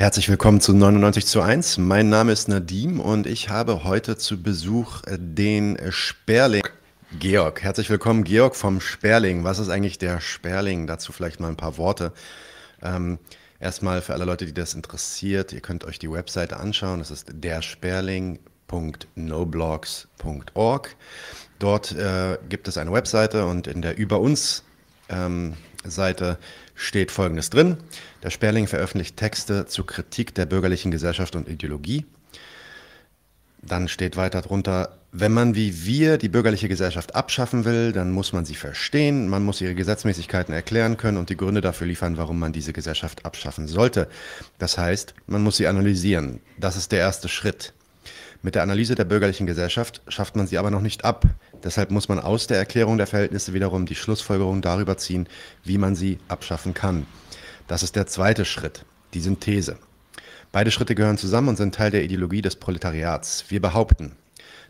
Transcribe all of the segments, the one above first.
Herzlich willkommen zu 99 zu 1. Mein Name ist Nadim und ich habe heute zu Besuch den Sperling. Georg, herzlich willkommen, Georg vom Sperling. Was ist eigentlich der Sperling? Dazu vielleicht mal ein paar Worte. Ähm, erstmal für alle Leute, die das interessiert, ihr könnt euch die Webseite anschauen. Das ist dersperling.noblogs.org. Dort äh, gibt es eine Webseite und in der Über uns ähm, Seite steht Folgendes drin. Der Sperling veröffentlicht Texte zur Kritik der bürgerlichen Gesellschaft und Ideologie. Dann steht weiter drunter, wenn man wie wir die bürgerliche Gesellschaft abschaffen will, dann muss man sie verstehen, man muss ihre Gesetzmäßigkeiten erklären können und die Gründe dafür liefern, warum man diese Gesellschaft abschaffen sollte. Das heißt, man muss sie analysieren. Das ist der erste Schritt. Mit der Analyse der bürgerlichen Gesellschaft schafft man sie aber noch nicht ab. Deshalb muss man aus der Erklärung der Verhältnisse wiederum die Schlussfolgerung darüber ziehen, wie man sie abschaffen kann. Das ist der zweite Schritt, die Synthese. Beide Schritte gehören zusammen und sind Teil der Ideologie des Proletariats. Wir behaupten,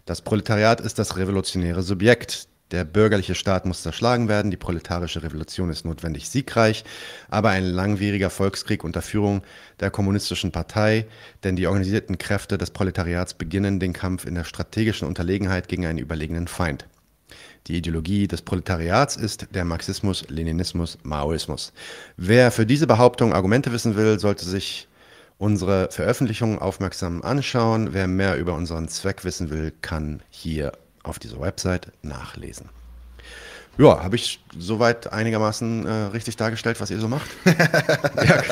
das Proletariat ist das revolutionäre Subjekt. Der bürgerliche Staat muss zerschlagen werden, die proletarische Revolution ist notwendig siegreich, aber ein langwieriger Volkskrieg unter Führung der kommunistischen Partei, denn die organisierten Kräfte des Proletariats beginnen den Kampf in der strategischen Unterlegenheit gegen einen überlegenen Feind. Die Ideologie des Proletariats ist der Marxismus, Leninismus, Maoismus. Wer für diese Behauptung Argumente wissen will, sollte sich unsere Veröffentlichungen aufmerksam anschauen. Wer mehr über unseren Zweck wissen will, kann hier auf dieser Website nachlesen. Ja, habe ich soweit einigermaßen äh, richtig dargestellt, was ihr so macht? ja,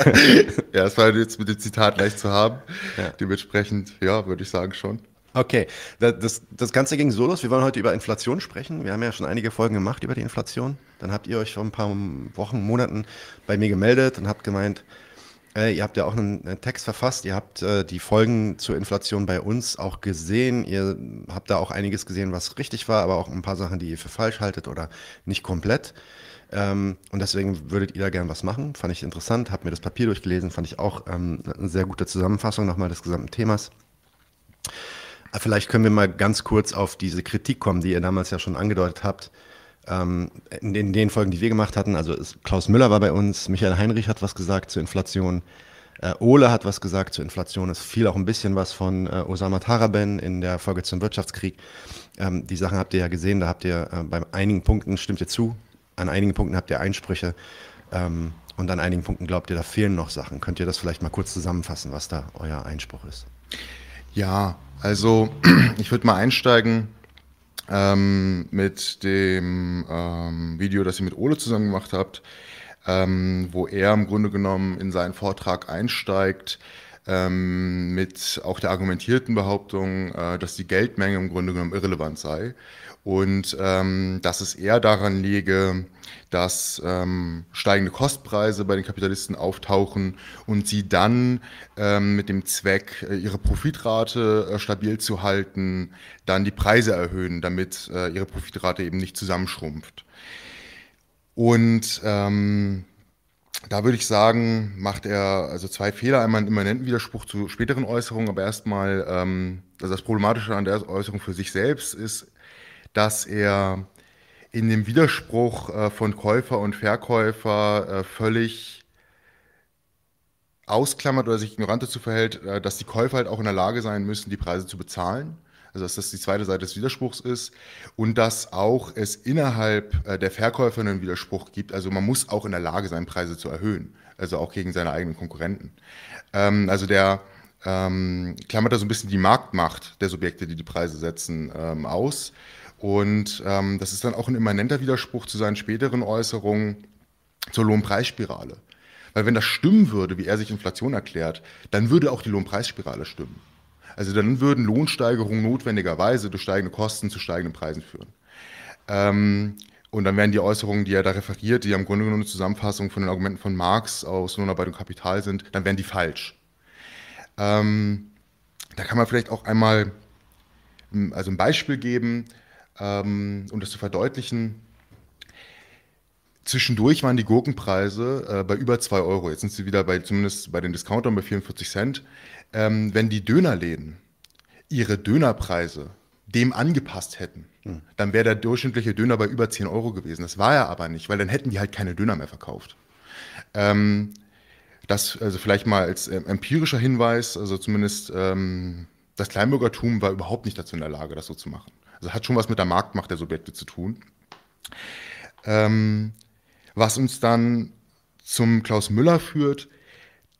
ja, das war jetzt mit dem Zitat leicht zu haben. Ja. Dementsprechend, ja, würde ich sagen schon. Okay, das, das Ganze ging so los. Wir wollen heute über Inflation sprechen. Wir haben ja schon einige Folgen gemacht über die Inflation. Dann habt ihr euch vor ein paar Wochen, Monaten bei mir gemeldet und habt gemeint, äh, ihr habt ja auch einen, einen Text verfasst, ihr habt äh, die Folgen zur Inflation bei uns auch gesehen. Ihr habt da auch einiges gesehen, was richtig war, aber auch ein paar Sachen, die ihr für falsch haltet oder nicht komplett. Ähm, und deswegen würdet ihr da gern was machen. Fand ich interessant, habt mir das Papier durchgelesen, fand ich auch ähm, eine sehr gute Zusammenfassung nochmal des gesamten Themas. Äh, vielleicht können wir mal ganz kurz auf diese Kritik kommen, die ihr damals ja schon angedeutet habt. Ähm, in, den, in, den, Folgen, die wir gemacht hatten, also Klaus Müller war bei uns, Michael Heinrich hat was gesagt zur Inflation, äh, Ole hat was gesagt zur Inflation. Es fiel auch ein bisschen was von äh, Osama Taraben in der Folge zum Wirtschaftskrieg. Ähm, die Sachen habt ihr ja gesehen, da habt ihr äh, bei einigen Punkten, stimmt ihr zu, an einigen Punkten habt ihr Einsprüche ähm, und an einigen Punkten glaubt ihr, da fehlen noch Sachen. Könnt ihr das vielleicht mal kurz zusammenfassen, was da euer Einspruch ist? Ja, also ich würde mal einsteigen ähm, mit dem ähm, Video, das ihr mit Ole zusammen gemacht habt, ähm, wo er im Grunde genommen in seinen Vortrag einsteigt ähm, mit auch der argumentierten Behauptung, äh, dass die Geldmenge im Grunde genommen irrelevant sei und ähm, dass es eher daran liege, dass ähm, steigende Kostpreise bei den Kapitalisten auftauchen und sie dann ähm, mit dem Zweck, äh, ihre Profitrate äh, stabil zu halten, dann die Preise erhöhen, damit äh, ihre Profitrate eben nicht zusammenschrumpft. Und ähm, da würde ich sagen, macht er also zwei Fehler. Einmal einen immanenten Widerspruch zu späteren Äußerungen, aber erstmal, ähm, also das Problematische an der Äußerung für sich selbst ist, dass er in dem Widerspruch äh, von Käufer und Verkäufer äh, völlig ausklammert oder sich ignorant dazu verhält, äh, dass die Käufer halt auch in der Lage sein müssen, die Preise zu bezahlen. Also dass das die zweite Seite des Widerspruchs ist und dass auch es innerhalb äh, der Verkäufer einen Widerspruch gibt. Also man muss auch in der Lage sein, Preise zu erhöhen, also auch gegen seine eigenen Konkurrenten. Ähm, also der ähm, klammert da so ein bisschen die Marktmacht der Subjekte, die die Preise setzen, ähm, aus. Und ähm, das ist dann auch ein immanenter Widerspruch zu seinen späteren Äußerungen zur Lohnpreisspirale. Weil wenn das stimmen würde, wie er sich Inflation erklärt, dann würde auch die Lohnpreisspirale stimmen. Also dann würden Lohnsteigerungen notwendigerweise durch steigende Kosten zu steigenden Preisen führen. Ähm, und dann wären die Äußerungen, die er da referiert, die ja im Grunde genommen eine Zusammenfassung von den Argumenten von Marx aus Lohnarbeit und Kapital sind, dann wären die falsch. Ähm, da kann man vielleicht auch einmal also ein Beispiel geben, ähm, um das zu verdeutlichen. Zwischendurch waren die Gurkenpreise äh, bei über 2 Euro. Jetzt sind sie wieder bei, zumindest bei den Discountern bei 44 Cent. Ähm, wenn die Dönerläden ihre Dönerpreise dem angepasst hätten, hm. dann wäre der durchschnittliche Döner bei über 10 Euro gewesen. Das war er aber nicht, weil dann hätten die halt keine Döner mehr verkauft. Ähm, Das also vielleicht mal als äh, empirischer Hinweis, also zumindest ähm, das Kleinbürgertum war überhaupt nicht dazu in der Lage, das so zu machen. Also hat schon was mit der Marktmacht der Subjekte zu tun. Ähm, was uns dann zum Klaus Müller führt,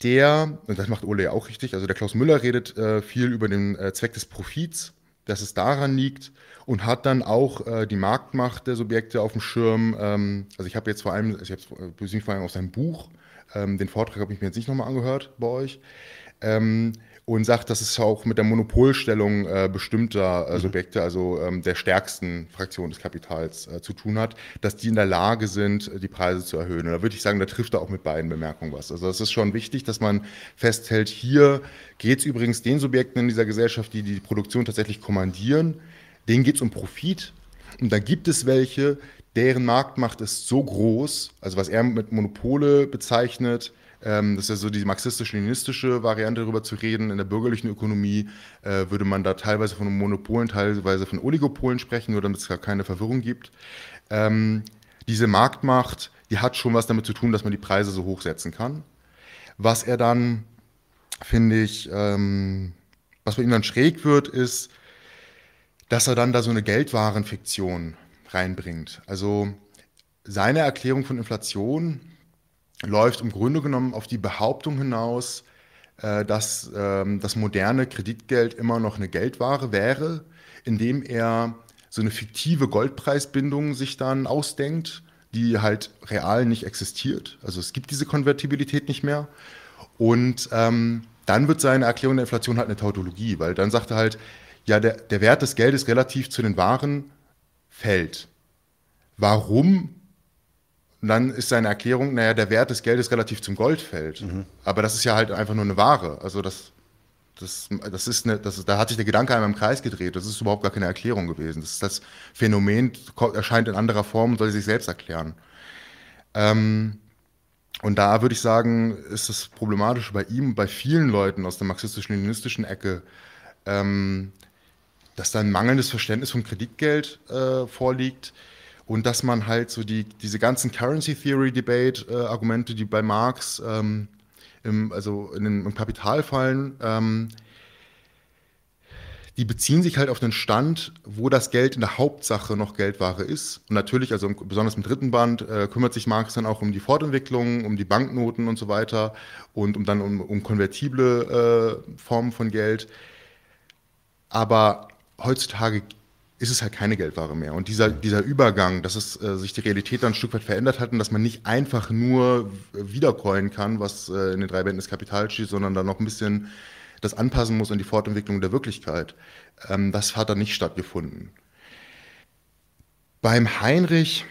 der, und das macht Ole ja auch richtig, also der Klaus Müller redet äh, viel über den äh, Zweck des Profits, dass es daran liegt und hat dann auch äh, die Marktmacht der Subjekte auf dem Schirm. Ähm, also ich habe jetzt vor allem, ich habe es vor allem aus seinem Buch, ähm, den Vortrag habe ich mir jetzt nicht nochmal angehört bei euch. Ähm, und sagt, dass es auch mit der Monopolstellung äh, bestimmter äh, mhm. Subjekte, also ähm, der stärksten Fraktion des Kapitals äh, zu tun hat, dass die in der Lage sind, die Preise zu erhöhen. Und da würde ich sagen, da trifft er auch mit beiden Bemerkungen was. Also das ist schon wichtig, dass man festhält, hier geht es übrigens den Subjekten in dieser Gesellschaft, die die Produktion tatsächlich kommandieren, denen geht es um Profit. Und da gibt es welche, deren Marktmacht ist so groß, also was er mit Monopole bezeichnet, ähm, das ist ja so die marxistisch-leninistische Variante darüber zu reden. In der bürgerlichen Ökonomie äh, würde man da teilweise von Monopolen, teilweise von Oligopolen sprechen, nur damit es gar keine Verwirrung gibt. Ähm, diese Marktmacht, die hat schon was damit zu tun, dass man die Preise so hoch setzen kann. Was er dann, finde ich, ähm, was bei ihm dann schräg wird, ist, dass er dann da so eine Geldwarenfiktion reinbringt. Also seine Erklärung von Inflation läuft im Grunde genommen auf die Behauptung hinaus, äh, dass ähm, das moderne Kreditgeld immer noch eine Geldware wäre, indem er so eine fiktive Goldpreisbindung sich dann ausdenkt, die halt real nicht existiert. Also es gibt diese Konvertibilität nicht mehr. Und ähm, dann wird seine Erklärung der Inflation halt eine Tautologie, weil dann sagt er halt, ja, der, der Wert des Geldes relativ zu den Waren fällt. Warum und dann ist seine Erklärung, naja, der Wert des Geldes relativ zum Gold fällt. Mhm. Aber das ist ja halt einfach nur eine Ware. Also das, das, das ist eine, das, da hat sich der Gedanke einmal im Kreis gedreht. Das ist überhaupt gar keine Erklärung gewesen. Das, ist das Phänomen erscheint in anderer Form und soll sich selbst erklären. Ähm, und da würde ich sagen, ist das Problematische bei ihm, bei vielen Leuten aus der marxistisch-leninistischen Ecke, ähm, dass da ein mangelndes Verständnis von Kreditgeld äh, vorliegt und dass man halt so die, diese ganzen Currency Theory Debate äh, Argumente, die bei Marx ähm, im, also in den, im Kapital fallen, ähm, die beziehen sich halt auf den Stand, wo das Geld in der Hauptsache noch Geldware ist. Und natürlich, also besonders im dritten Band, äh, kümmert sich Marx dann auch um die Fortentwicklung, um die Banknoten und so weiter und um dann um, um konvertible äh, Formen von Geld. Aber heutzutage ist es halt keine Geldware mehr. Und dieser, dieser Übergang, dass es, äh, sich die Realität dann ein Stück weit verändert hat und dass man nicht einfach nur wiedercoin kann, was äh, in den drei Bänden des Kapitals steht, sondern dann noch ein bisschen das anpassen muss an die Fortentwicklung der Wirklichkeit, ähm, das hat dann nicht stattgefunden. Beim Heinrich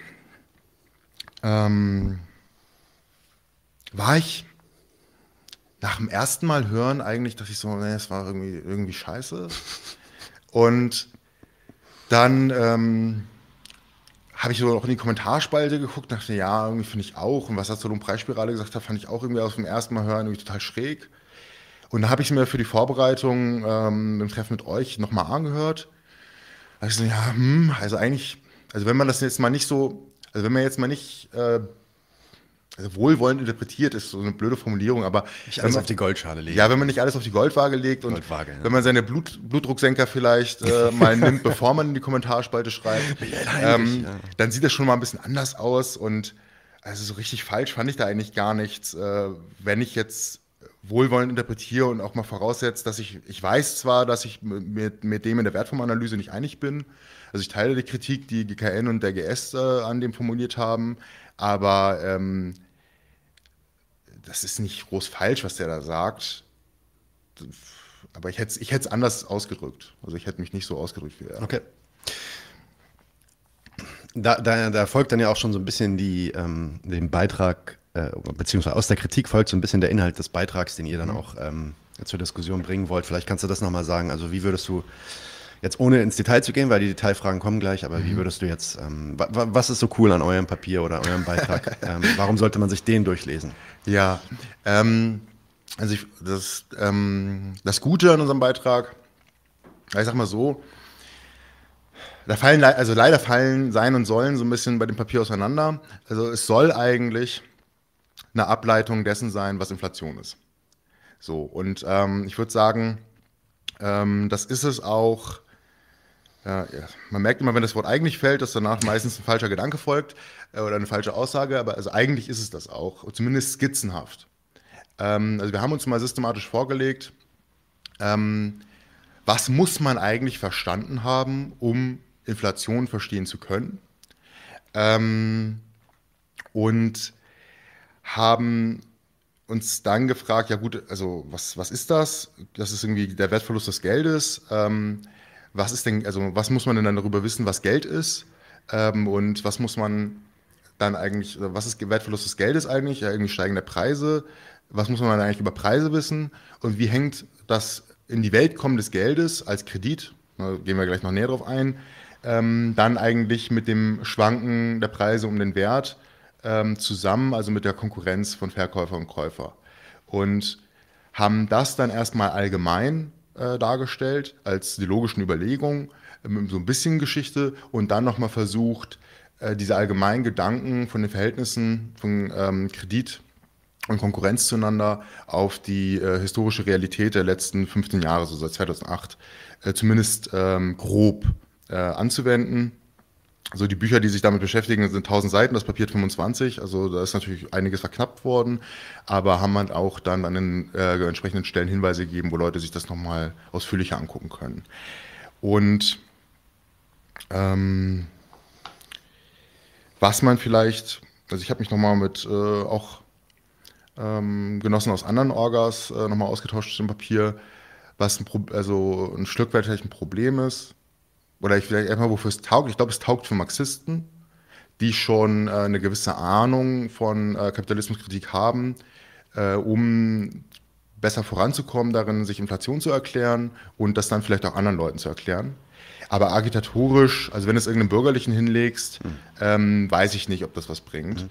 ähm, war ich nach dem ersten Mal hören eigentlich, dass ich so, nee, es war irgendwie, irgendwie scheiße. Und dann ähm, habe ich so auch in die Kommentarspalte geguckt, dachte, ja, irgendwie finde ich auch. Und was hast du um Preisspirale gesagt hat, fand ich auch irgendwie aus dem ersten Mal hören irgendwie total schräg. Und dann habe ich mir für die Vorbereitung ähm, im Treffen mit euch nochmal angehört. Da ich so, ja, hm, also eigentlich, also wenn man das jetzt mal nicht so, also wenn man jetzt mal nicht äh, also wohlwollend interpretiert ist so eine blöde Formulierung, aber nicht alles man, auf die Goldschale legt. Ja, wenn man nicht alles auf die Goldwaage legt und Goldwaage, ja. wenn man seine Blut, Blutdrucksenker vielleicht äh, mal nimmt, bevor man in die Kommentarspalte schreibt, ähm, ja. dann sieht das schon mal ein bisschen anders aus und also so richtig falsch fand ich da eigentlich gar nichts. Äh, wenn ich jetzt wohlwollend interpretiere und auch mal voraussetze, dass ich, ich weiß zwar, dass ich mit, mit dem in der Wertformanalyse nicht einig bin, also ich teile die Kritik, die GKN und der GS äh, an dem formuliert haben, aber ähm, das ist nicht groß falsch, was der da sagt. Aber ich hätte es anders ausgedrückt. Also ich hätte mich nicht so ausgedrückt wie er. Okay. Da, da, da folgt dann ja auch schon so ein bisschen die, ähm, den Beitrag, äh, beziehungsweise aus der Kritik folgt so ein bisschen der Inhalt des Beitrags, den ihr dann mhm. auch ähm, zur Diskussion bringen wollt. Vielleicht kannst du das nochmal sagen. Also wie würdest du jetzt ohne ins Detail zu gehen, weil die Detailfragen kommen gleich, aber mhm. wie würdest du jetzt, ähm, was ist so cool an eurem Papier oder eurem Beitrag? ähm, warum sollte man sich den durchlesen? Ja, ähm, also ich, das, ähm, das Gute an unserem Beitrag, ich sag mal so, da fallen, also leider fallen sein und sollen so ein bisschen bei dem Papier auseinander. Also es soll eigentlich eine Ableitung dessen sein, was Inflation ist. So, und ähm, ich würde sagen, ähm, das ist es auch. Ja. Man merkt immer, wenn das Wort eigentlich fällt, dass danach meistens ein falscher Gedanke folgt äh, oder eine falsche Aussage, aber also eigentlich ist es das auch, zumindest skizzenhaft. Ähm, also wir haben uns mal systematisch vorgelegt, ähm, was muss man eigentlich verstanden haben, um Inflation verstehen zu können. Ähm, und haben uns dann gefragt, ja gut, also was, was ist das? Das ist irgendwie der Wertverlust des Geldes. Ähm, was ist denn, also was muss man denn dann darüber wissen, was Geld ist? Ähm, und was muss man dann eigentlich, was ist Wertverlust des Geldes eigentlich? Ja, irgendwie steigende Preise. Was muss man dann eigentlich über Preise wissen? Und wie hängt das in die Welt kommen des Geldes als Kredit, da gehen wir gleich noch näher drauf ein, ähm, dann eigentlich mit dem Schwanken der Preise um den Wert ähm, zusammen, also mit der Konkurrenz von Verkäufer und Käufer. Und haben das dann erstmal allgemein äh, dargestellt als die logischen Überlegungen, äh, mit so ein bisschen Geschichte und dann nochmal versucht, äh, diese allgemeinen Gedanken von den Verhältnissen von ähm, Kredit und Konkurrenz zueinander auf die historische Realität der letzten 15 Jahre, so seit 2008, äh, zumindest ähm, grob äh, anzuwenden. Also die Bücher, die sich damit beschäftigen, sind 1000 Seiten, das Papier 25, also da ist natürlich einiges verknappt worden, aber haben man auch dann an den äh, entsprechenden Stellen Hinweise gegeben, wo Leute sich das nochmal ausführlicher angucken können. Und ähm, was man vielleicht, also ich habe mich nochmal mit äh, auch ähm, Genossen aus anderen Orgas äh, nochmal ausgetauscht dem Papier, was ein, Pro also ein Stück weit vielleicht ein Problem ist. Oder ich vielleicht einfach, wofür es taugt. Ich glaube, es taugt für Marxisten, die schon äh, eine gewisse Ahnung von äh, Kapitalismuskritik haben, äh, um besser voranzukommen, darin sich Inflation zu erklären und das dann vielleicht auch anderen Leuten zu erklären. Aber agitatorisch, also wenn du es irgendeinem Bürgerlichen hinlegst, mhm. ähm, weiß ich nicht, ob das was bringt. Mhm.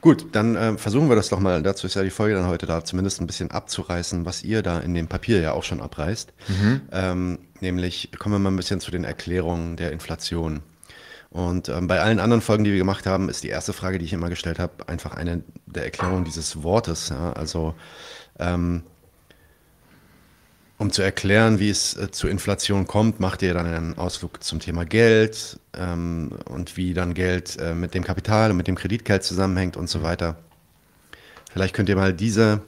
Gut, dann äh, versuchen wir das doch mal. Dazu ist ja die Folge dann heute da, zumindest ein bisschen abzureißen, was ihr da in dem Papier ja auch schon abreißt. Mhm. Ähm, nämlich kommen wir mal ein bisschen zu den Erklärungen der Inflation. Und ähm, bei allen anderen Folgen, die wir gemacht haben, ist die erste Frage, die ich immer gestellt habe, einfach eine der Erklärungen dieses Wortes. Ja? Also ähm, um zu erklären, wie es äh, zur Inflation kommt, macht ihr dann einen Ausflug zum Thema Geld ähm, und wie dann Geld äh, mit dem Kapital und mit dem Kreditgeld zusammenhängt und so weiter. Vielleicht könnt ihr mal diese,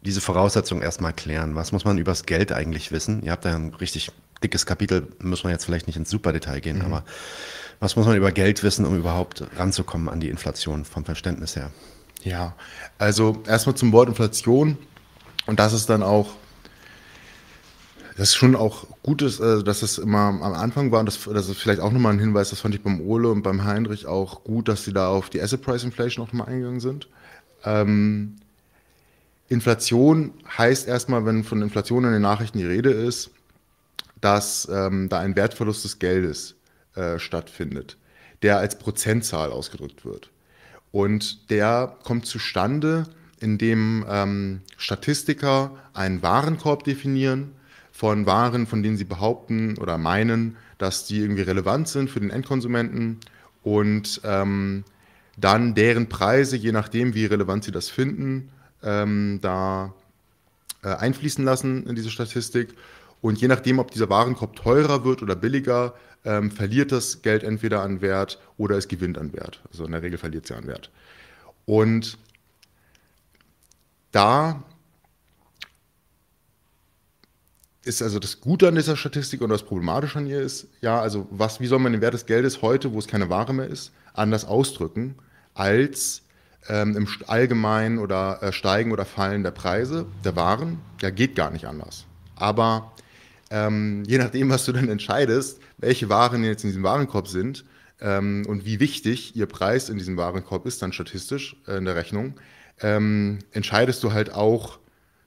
diese Voraussetzung erstmal klären. Was muss man über das Geld eigentlich wissen? Ihr habt da ein richtig dickes Kapitel, muss man jetzt vielleicht nicht ins Superdetail gehen, mhm. aber was muss man über Geld wissen, um überhaupt ranzukommen an die Inflation vom Verständnis her? Ja, also erstmal zum Wort Inflation und das ist dann auch das ist schon auch gut, ist, äh, dass es immer am Anfang war. Und das, das ist vielleicht auch nochmal ein Hinweis, das fand ich beim Ole und beim Heinrich auch gut, dass sie da auf die Asset Price Inflation auch nochmal eingegangen sind. Ähm, Inflation heißt erstmal, wenn von Inflation in den Nachrichten die Rede ist, dass ähm, da ein Wertverlust des Geldes äh, stattfindet, der als Prozentzahl ausgedrückt wird. Und der kommt zustande, indem ähm, Statistiker einen Warenkorb definieren von Waren, von denen sie behaupten oder meinen, dass die irgendwie relevant sind für den Endkonsumenten und ähm, dann deren Preise, je nachdem, wie relevant sie das finden, ähm, da äh, einfließen lassen in diese Statistik. Und je nachdem, ob dieser Warenkorb teurer wird oder billiger, ähm, verliert das Geld entweder an Wert oder es gewinnt an Wert. Also in der Regel verliert es ja an Wert. Und da ist also das Gute an dieser Statistik und das Problematische an ihr ist, ja, also was, wie soll man den Wert des Geldes heute, wo es keine Ware mehr ist, anders ausdrücken, als ähm, im Allgemeinen oder äh, Steigen oder Fallen der Preise der Waren? Ja, geht gar nicht anders. Aber ähm, je nachdem, was du dann entscheidest, welche Waren jetzt in diesem Warenkorb sind ähm, und wie wichtig ihr Preis in diesem Warenkorb ist, dann statistisch äh, in der Rechnung, ähm, entscheidest du halt auch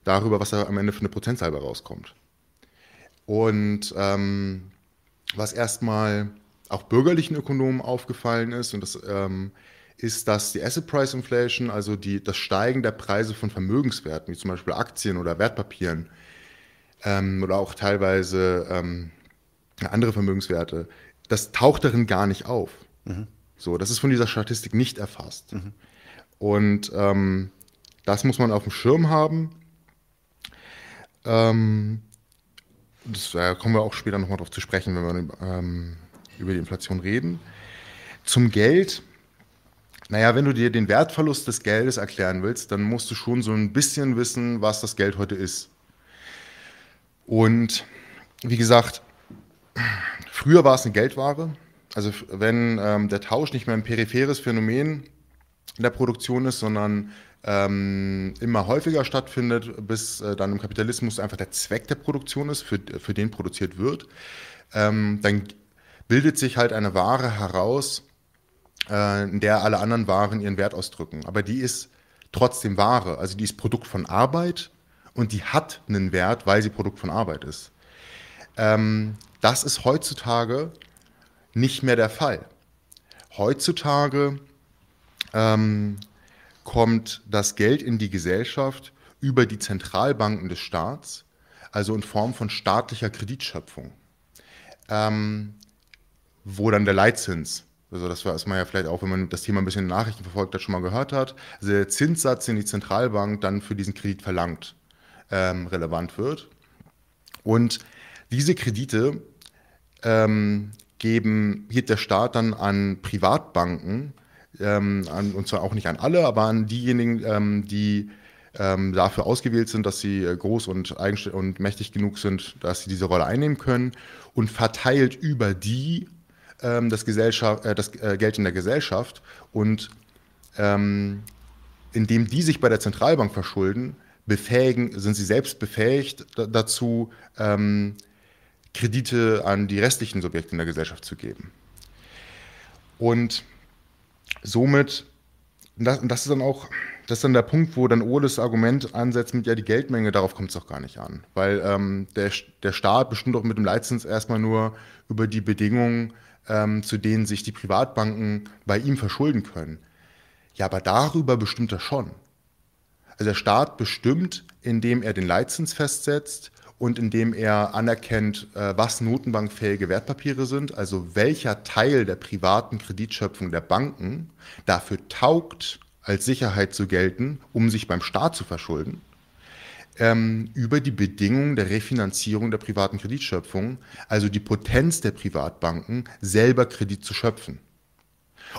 darüber, was da am Ende für eine Prozentzahl rauskommt. Und ähm, was erstmal auch bürgerlichen Ökonomen aufgefallen ist, und das ähm, ist, dass die Asset Price Inflation, also die, das Steigen der Preise von Vermögenswerten, wie zum Beispiel Aktien oder Wertpapieren ähm, oder auch teilweise ähm, andere Vermögenswerte, das taucht darin gar nicht auf. Mhm. So, das ist von dieser Statistik nicht erfasst. Mhm. Und ähm, das muss man auf dem Schirm haben. Ähm, das äh, kommen wir auch später nochmal drauf zu sprechen, wenn wir ähm, über die Inflation reden. Zum Geld. Naja, wenn du dir den Wertverlust des Geldes erklären willst, dann musst du schon so ein bisschen wissen, was das Geld heute ist. Und wie gesagt, früher war es eine Geldware. Also wenn ähm, der Tausch nicht mehr ein peripheres Phänomen in der Produktion ist, sondern ähm, immer häufiger stattfindet, bis äh, dann im Kapitalismus einfach der Zweck der Produktion ist, für, für den produziert wird, ähm, dann bildet sich halt eine Ware heraus, äh, in der alle anderen Waren ihren Wert ausdrücken. Aber die ist trotzdem Ware, also die ist Produkt von Arbeit und die hat einen Wert, weil sie Produkt von Arbeit ist. Ähm, das ist heutzutage nicht mehr der Fall. Heutzutage ähm, kommt das Geld in die Gesellschaft über die Zentralbanken des Staats, also in Form von staatlicher Kreditschöpfung, ähm, wo dann der Leitzins, also das weiß man ja vielleicht auch, wenn man das Thema ein bisschen in Nachrichten verfolgt hat, schon mal gehört hat, also der Zinssatz, den die Zentralbank dann für diesen Kredit verlangt, ähm, relevant wird. Und diese Kredite ähm, geben, gibt der Staat dann an Privatbanken, ähm, an, und zwar auch nicht an alle, aber an diejenigen, ähm, die ähm, dafür ausgewählt sind, dass sie äh, groß und, und mächtig genug sind, dass sie diese Rolle einnehmen können und verteilt über die ähm, das, Gesellschaft, äh, das äh, Geld in der Gesellschaft und ähm, indem die sich bei der Zentralbank verschulden, befähigen, sind sie selbst befähigt dazu, ähm, Kredite an die restlichen Subjekte in der Gesellschaft zu geben. Und somit, das, das ist dann auch, das ist dann der Punkt, wo dann Oles Argument ansetzt mit, ja, die Geldmenge, darauf kommt es doch gar nicht an. Weil ähm, der, der Staat bestimmt doch mit dem Leitzins erstmal nur über die Bedingungen, ähm, zu denen sich die Privatbanken bei ihm verschulden können. Ja, aber darüber bestimmt er schon. Also der Staat bestimmt, indem er den Leitzins festsetzt, und indem er anerkennt, äh, was notenbankfähige Wertpapiere sind, also welcher Teil der privaten Kreditschöpfung der Banken dafür taugt, als Sicherheit zu gelten, um sich beim Staat zu verschulden, ähm, über die Bedingungen der Refinanzierung der privaten Kreditschöpfung, also die Potenz der Privatbanken, selber Kredit zu schöpfen.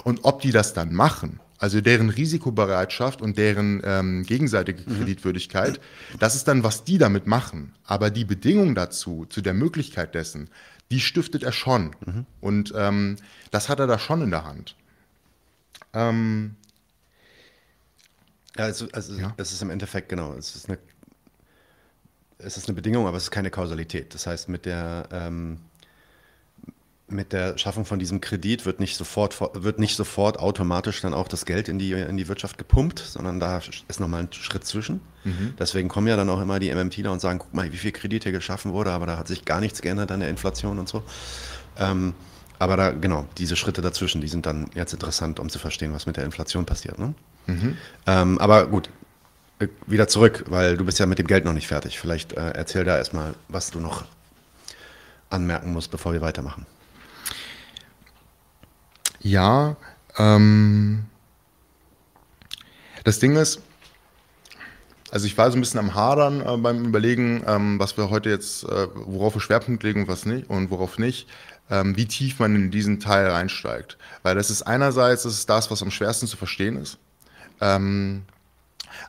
Und ob die das dann machen, also deren Risikobereitschaft und deren ähm, gegenseitige mhm. Kreditwürdigkeit, das ist dann, was die damit machen. Aber die Bedingung dazu, zu der Möglichkeit dessen, die stiftet er schon. Mhm. Und ähm, das hat er da schon in der Hand. Ähm, ja, also, also ja. es ist im Endeffekt genau, es ist eine es ist eine Bedingung, aber es ist keine Kausalität. Das heißt, mit der ähm, mit der Schaffung von diesem Kredit wird nicht sofort, wird nicht sofort automatisch dann auch das Geld in die, in die Wirtschaft gepumpt, sondern da ist nochmal ein Schritt zwischen. Mhm. Deswegen kommen ja dann auch immer die MMTler und sagen, guck mal, wie viel Kredit hier geschaffen wurde, aber da hat sich gar nichts geändert an der Inflation und so. Ähm, aber da, genau, diese Schritte dazwischen, die sind dann jetzt interessant, um zu verstehen, was mit der Inflation passiert. Ne? Mhm. Ähm, aber gut, äh, wieder zurück, weil du bist ja mit dem Geld noch nicht fertig. Vielleicht äh, erzähl da erstmal, was du noch anmerken musst, bevor wir weitermachen. Ja, ähm, das Ding ist, also ich war so ein bisschen am Hadern äh, beim Überlegen, ähm, was wir heute jetzt, äh, worauf wir Schwerpunkt legen und was nicht und worauf nicht, ähm, wie tief man in diesen Teil reinsteigt. Weil das ist einerseits das ist das, was am schwersten zu verstehen ist. Ähm,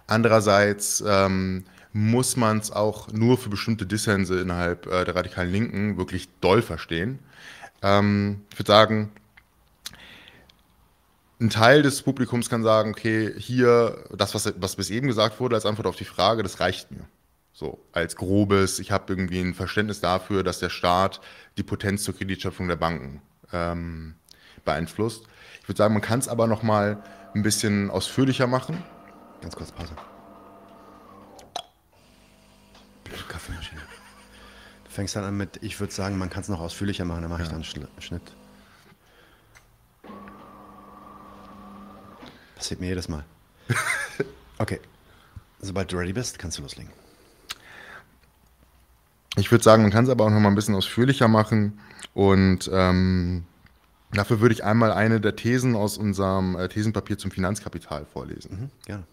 andererseits ähm, muss man es auch nur für bestimmte Dissense innerhalb äh, der radikalen Linken wirklich doll verstehen. Ähm, ich würde sagen, ein Teil des Publikums kann sagen, okay, hier, das, was, was bis eben gesagt wurde, als Antwort auf die Frage, das reicht mir. So, als grobes, ich habe irgendwie ein Verständnis dafür, dass der Staat die Potenz zur Kreditschöpfung der Banken ähm, beeinflusst. Ich würde sagen, man kann es aber noch mal ein bisschen ausführlicher machen. Ganz kurz Pause. Kaffeemaschine. Du fängst dann an mit, ich würde sagen, man kann es noch ausführlicher machen, dann mache ja. ich dann einen Schnitt. Passiert mir jedes Mal. Okay. Sobald du ready bist, kannst du loslegen. Ich würde sagen, man kann es aber auch noch mal ein bisschen ausführlicher machen und ähm, Dafür würde ich einmal eine der Thesen aus unserem äh, Thesenpapier zum Finanzkapital vorlesen. Mhm, gerne.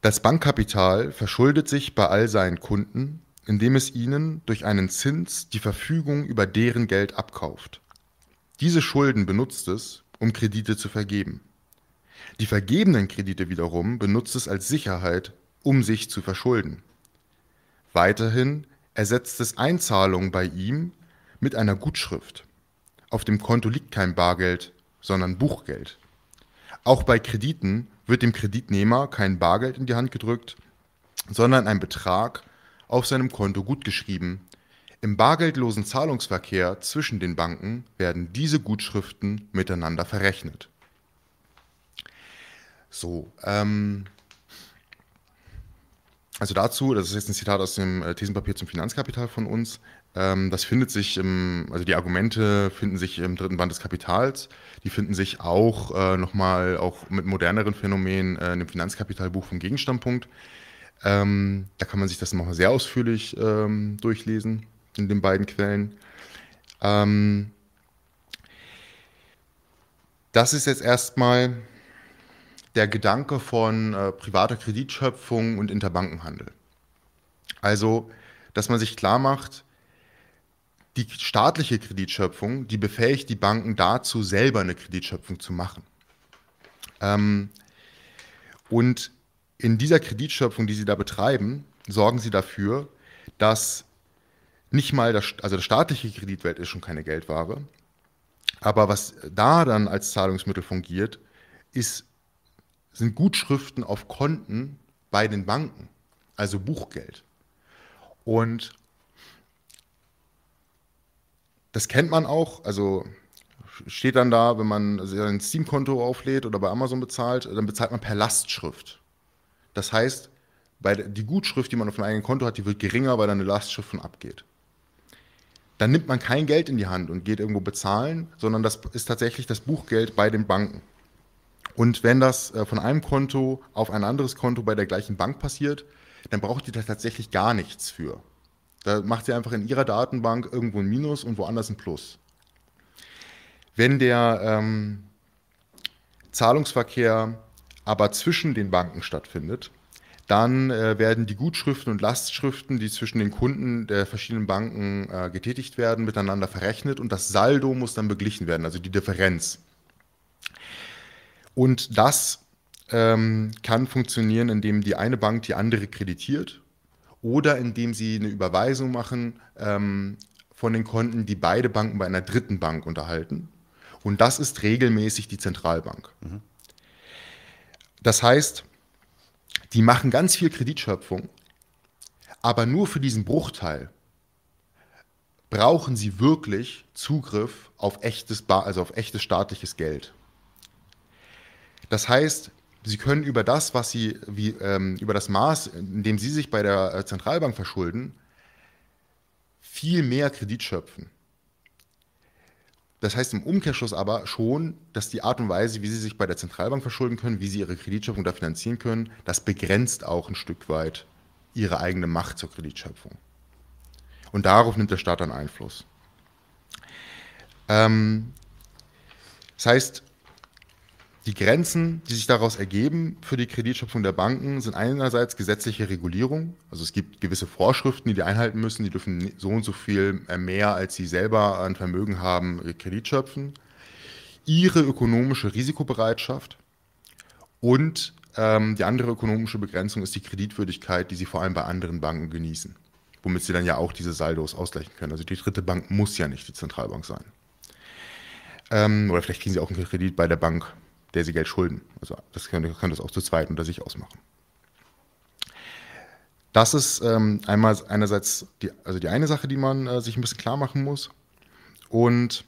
Das Bankkapital verschuldet sich bei all seinen Kunden, indem es ihnen durch einen Zins die Verfügung über deren Geld abkauft. Diese Schulden benutzt es, um Kredite zu vergeben. Die vergebenen Kredite wiederum benutzt es als Sicherheit, um sich zu verschulden. Weiterhin ersetzt es Einzahlungen bei ihm mit einer Gutschrift. Auf dem Konto liegt kein Bargeld, sondern Buchgeld. Auch bei Krediten wird dem Kreditnehmer kein Bargeld in die Hand gedrückt, sondern ein Betrag auf seinem Konto gutgeschrieben. Im bargeldlosen Zahlungsverkehr zwischen den Banken werden diese Gutschriften miteinander verrechnet. So, ähm, also dazu, das ist jetzt ein Zitat aus dem äh, Thesenpapier zum Finanzkapital von uns. Ähm, das findet sich im, also die Argumente finden sich im dritten Band des Kapitals. Die finden sich auch äh, nochmal auch mit moderneren Phänomenen äh, in dem Finanzkapitalbuch vom Gegenstandpunkt. Ähm, da kann man sich das nochmal sehr ausführlich ähm, durchlesen in den beiden Quellen. Ähm, das ist jetzt erstmal der Gedanke von äh, privater Kreditschöpfung und Interbankenhandel. Also, dass man sich klar macht, die staatliche Kreditschöpfung, die befähigt die Banken dazu, selber eine Kreditschöpfung zu machen. Ähm, und in dieser Kreditschöpfung, die sie da betreiben, sorgen sie dafür, dass nicht mal das, also das staatliche Kreditwert ist schon keine Geldware, aber was da dann als Zahlungsmittel fungiert, ist sind Gutschriften auf Konten bei den Banken, also Buchgeld. Und das kennt man auch, also steht dann da, wenn man sein Steam-Konto auflädt oder bei Amazon bezahlt, dann bezahlt man per Lastschrift. Das heißt, die Gutschrift, die man auf dem eigenen Konto hat, die wird geringer, weil dann eine Lastschrift von abgeht. Dann nimmt man kein Geld in die Hand und geht irgendwo bezahlen, sondern das ist tatsächlich das Buchgeld bei den Banken. Und wenn das äh, von einem Konto auf ein anderes Konto bei der gleichen Bank passiert, dann braucht ihr da tatsächlich gar nichts für. Da macht ihr einfach in ihrer Datenbank irgendwo ein Minus und woanders ein Plus. Wenn der ähm, Zahlungsverkehr aber zwischen den Banken stattfindet, dann äh, werden die Gutschriften und Lastschriften, die zwischen den Kunden der verschiedenen Banken äh, getätigt werden, miteinander verrechnet und das Saldo muss dann beglichen werden, also die Differenz. Und das ähm, kann funktionieren, indem die eine Bank die andere kreditiert oder indem sie eine Überweisung machen ähm, von den Konten, die beide Banken bei einer dritten Bank unterhalten. Und das ist regelmäßig die Zentralbank. Mhm. Das heißt, die machen ganz viel Kreditschöpfung, aber nur für diesen Bruchteil brauchen sie wirklich Zugriff auf echtes, also auf echtes staatliches Geld. Das heißt, Sie können über das, was Sie, wie, ähm, über das Maß, in dem Sie sich bei der äh, Zentralbank verschulden, viel mehr Kredit schöpfen. Das heißt im Umkehrschluss aber schon, dass die Art und Weise, wie Sie sich bei der Zentralbank verschulden können, wie Sie Ihre Kreditschöpfung da finanzieren können, das begrenzt auch ein Stück weit Ihre eigene Macht zur Kreditschöpfung. Und darauf nimmt der Staat dann Einfluss. Ähm, das heißt, die Grenzen, die sich daraus ergeben für die Kreditschöpfung der Banken, sind einerseits gesetzliche Regulierung. Also es gibt gewisse Vorschriften, die die einhalten müssen. Die dürfen so und so viel mehr, als sie selber an Vermögen haben, Kredit schöpfen. Ihre ökonomische Risikobereitschaft und ähm, die andere ökonomische Begrenzung ist die Kreditwürdigkeit, die sie vor allem bei anderen Banken genießen. Womit sie dann ja auch diese Saldos ausgleichen können. Also die dritte Bank muss ja nicht die Zentralbank sein. Ähm, oder vielleicht kriegen sie auch einen Kredit bei der Bank der sie Geld schulden. Also das kann, kann das auch zu zweit unter sich ausmachen. Das ist ähm, einmal einerseits die, also die eine Sache, die man äh, sich ein bisschen klar machen muss. Und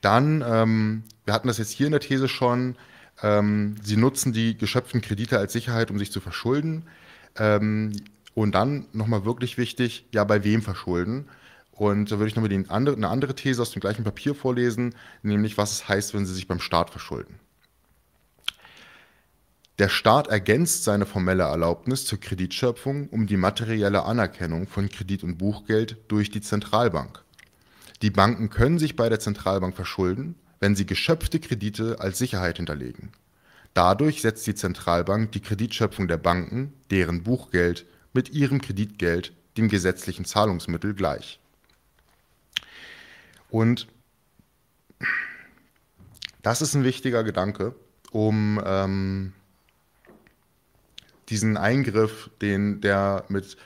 dann, ähm, wir hatten das jetzt hier in der These schon, ähm, sie nutzen die geschöpften Kredite als Sicherheit, um sich zu verschulden. Ähm, und dann nochmal wirklich wichtig, ja, bei wem verschulden? Und da würde ich nochmal andere, eine andere These aus dem gleichen Papier vorlesen, nämlich was es heißt, wenn sie sich beim Staat verschulden. Der Staat ergänzt seine formelle Erlaubnis zur Kreditschöpfung um die materielle Anerkennung von Kredit und Buchgeld durch die Zentralbank. Die Banken können sich bei der Zentralbank verschulden, wenn sie geschöpfte Kredite als Sicherheit hinterlegen. Dadurch setzt die Zentralbank die Kreditschöpfung der Banken, deren Buchgeld, mit ihrem Kreditgeld, dem gesetzlichen Zahlungsmittel, gleich. Und das ist ein wichtiger Gedanke, um ähm, diesen Eingriff, den der mit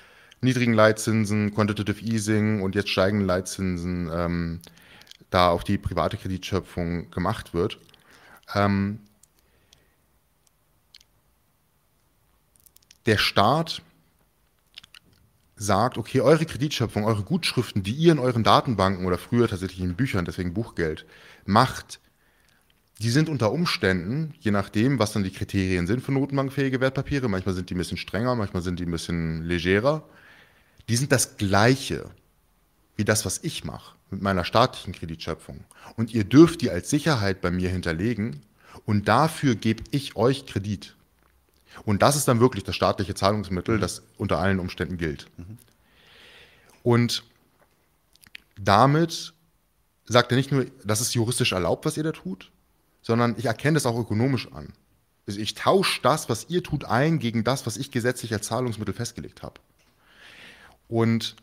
niedrigen Leitzinsen, Quantitative Easing und jetzt steigenden Leitzinsen ähm, da auf die private Kreditschöpfung gemacht wird. Ähm, der Staat sagt, okay, eure Kreditschöpfung, eure Gutschriften, die ihr in euren Datenbanken oder früher tatsächlich in Büchern, deswegen Buchgeld, macht, die sind unter Umständen, je nachdem, was dann die Kriterien sind für notenbankfähige Wertpapiere, manchmal sind die ein bisschen strenger, manchmal sind die ein bisschen legerer, die sind das gleiche wie das, was ich mache mit meiner staatlichen Kreditschöpfung. Und ihr dürft die als Sicherheit bei mir hinterlegen und dafür gebe ich euch Kredit. Und das ist dann wirklich das staatliche Zahlungsmittel, das unter allen Umständen gilt. Und damit sagt er nicht nur, das ist juristisch erlaubt, was ihr da tut, sondern ich erkenne das auch ökonomisch an. Also ich tausche das, was ihr tut, ein gegen das, was ich gesetzlich als Zahlungsmittel festgelegt habe. Und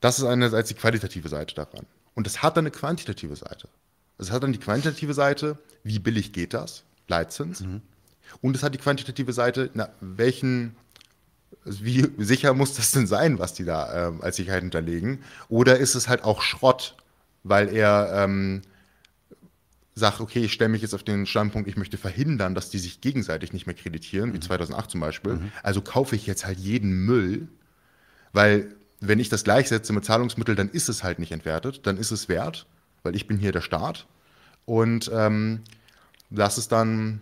das ist einerseits die qualitative Seite daran. Und es hat dann eine quantitative Seite. Es hat dann die quantitative Seite, wie billig geht das? Leitzins. Mhm. Und es hat die quantitative Seite, na, welchen, wie sicher muss das denn sein, was die da ähm, als Sicherheit hinterlegen? Oder ist es halt auch Schrott, weil er ähm, sagt, okay, ich stelle mich jetzt auf den Standpunkt, ich möchte verhindern, dass die sich gegenseitig nicht mehr kreditieren, mhm. wie 2008 zum Beispiel. Mhm. Also kaufe ich jetzt halt jeden Müll, weil wenn ich das gleichsetze mit Zahlungsmittel, dann ist es halt nicht entwertet, dann ist es wert, weil ich bin hier der Staat. Und ähm, das ist dann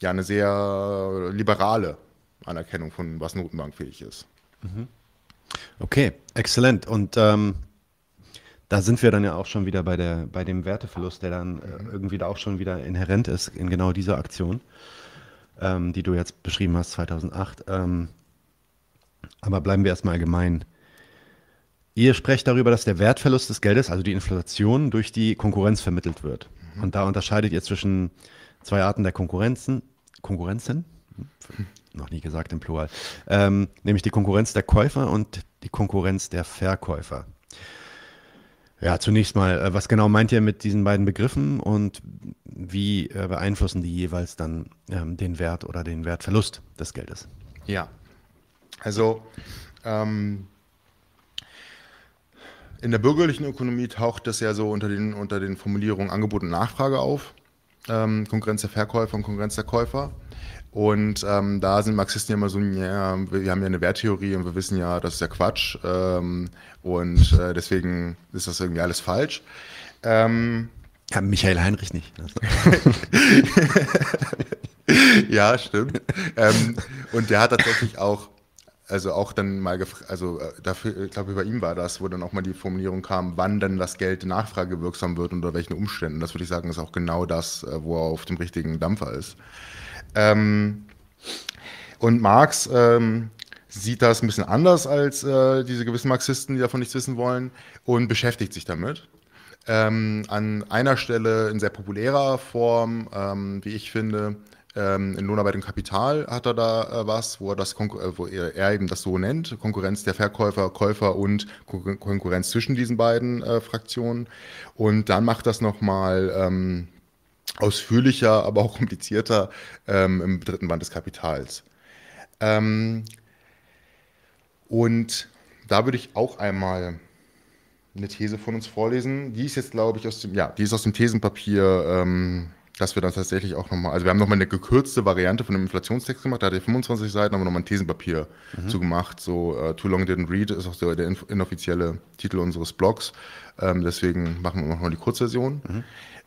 ja eine sehr liberale Anerkennung von was notenbankfähig ist. Mhm. Okay, exzellent. Und ähm, da sind wir dann ja auch schon wieder bei, der, bei dem Werteverlust, der dann äh, irgendwie da auch schon wieder inhärent ist in genau dieser Aktion, ähm, die du jetzt beschrieben hast, 2008. Ähm, aber bleiben wir erstmal allgemein. Ihr sprecht darüber, dass der Wertverlust des Geldes, also die Inflation, durch die Konkurrenz vermittelt wird. Mhm. Und da unterscheidet ihr zwischen zwei Arten der Konkurrenzen. Konkurrenzen? Hm, noch nie gesagt im Plural. Ähm, nämlich die Konkurrenz der Käufer und die Konkurrenz der Verkäufer. Ja, zunächst mal, äh, was genau meint ihr mit diesen beiden Begriffen und wie äh, beeinflussen die jeweils dann ähm, den Wert oder den Wertverlust des Geldes? Ja, also ähm, in der bürgerlichen Ökonomie taucht das ja so unter den, unter den Formulierungen Angebot und Nachfrage auf. Ähm, Konkurrenz der Verkäufer und Konkurrenz der Käufer. Und ähm, da sind Marxisten ja immer so, ja, wir haben ja eine Werttheorie und wir wissen ja, das ist ja Quatsch. Ähm, und äh, deswegen ist das irgendwie alles falsch. Ähm, ja, Michael Heinrich nicht. ja, stimmt. Ähm, und der hat tatsächlich auch also auch dann mal gefragt, also äh, dafür, ich glaube, über ihm war das, wo dann auch mal die Formulierung kam, wann denn das Geld nachfragewirksam wird und unter welchen Umständen. Das würde ich sagen, ist auch genau das, äh, wo er auf dem richtigen Dampfer ist. Ähm, und Marx ähm, sieht das ein bisschen anders als äh, diese gewissen Marxisten, die davon nichts wissen wollen, und beschäftigt sich damit. Ähm, an einer Stelle in sehr populärer Form, ähm, wie ich finde, ähm, in Lohnarbeit und Kapital hat er da äh, was, wo er, das wo er, eben das so nennt, Konkurrenz der Verkäufer, Käufer und Kon Konkurrenz zwischen diesen beiden äh, Fraktionen. Und dann macht das nochmal ähm, ausführlicher, aber auch komplizierter ähm, im dritten Band des Kapitals. Ähm, und da würde ich auch einmal eine These von uns vorlesen. Die ist jetzt, glaube ich, aus dem, ja, die ist aus dem Thesenpapier ähm, dass wir dann tatsächlich auch nochmal, also wir haben nochmal eine gekürzte Variante von dem Inflationstext gemacht, da hat er 25 Seiten, haben wir nochmal ein Thesenpapier mhm. zu gemacht, so uh, Too Long Didn't Read ist auch der, der inoffizielle Titel unseres Blogs, ähm, deswegen machen wir nochmal die Kurzversion. Mhm.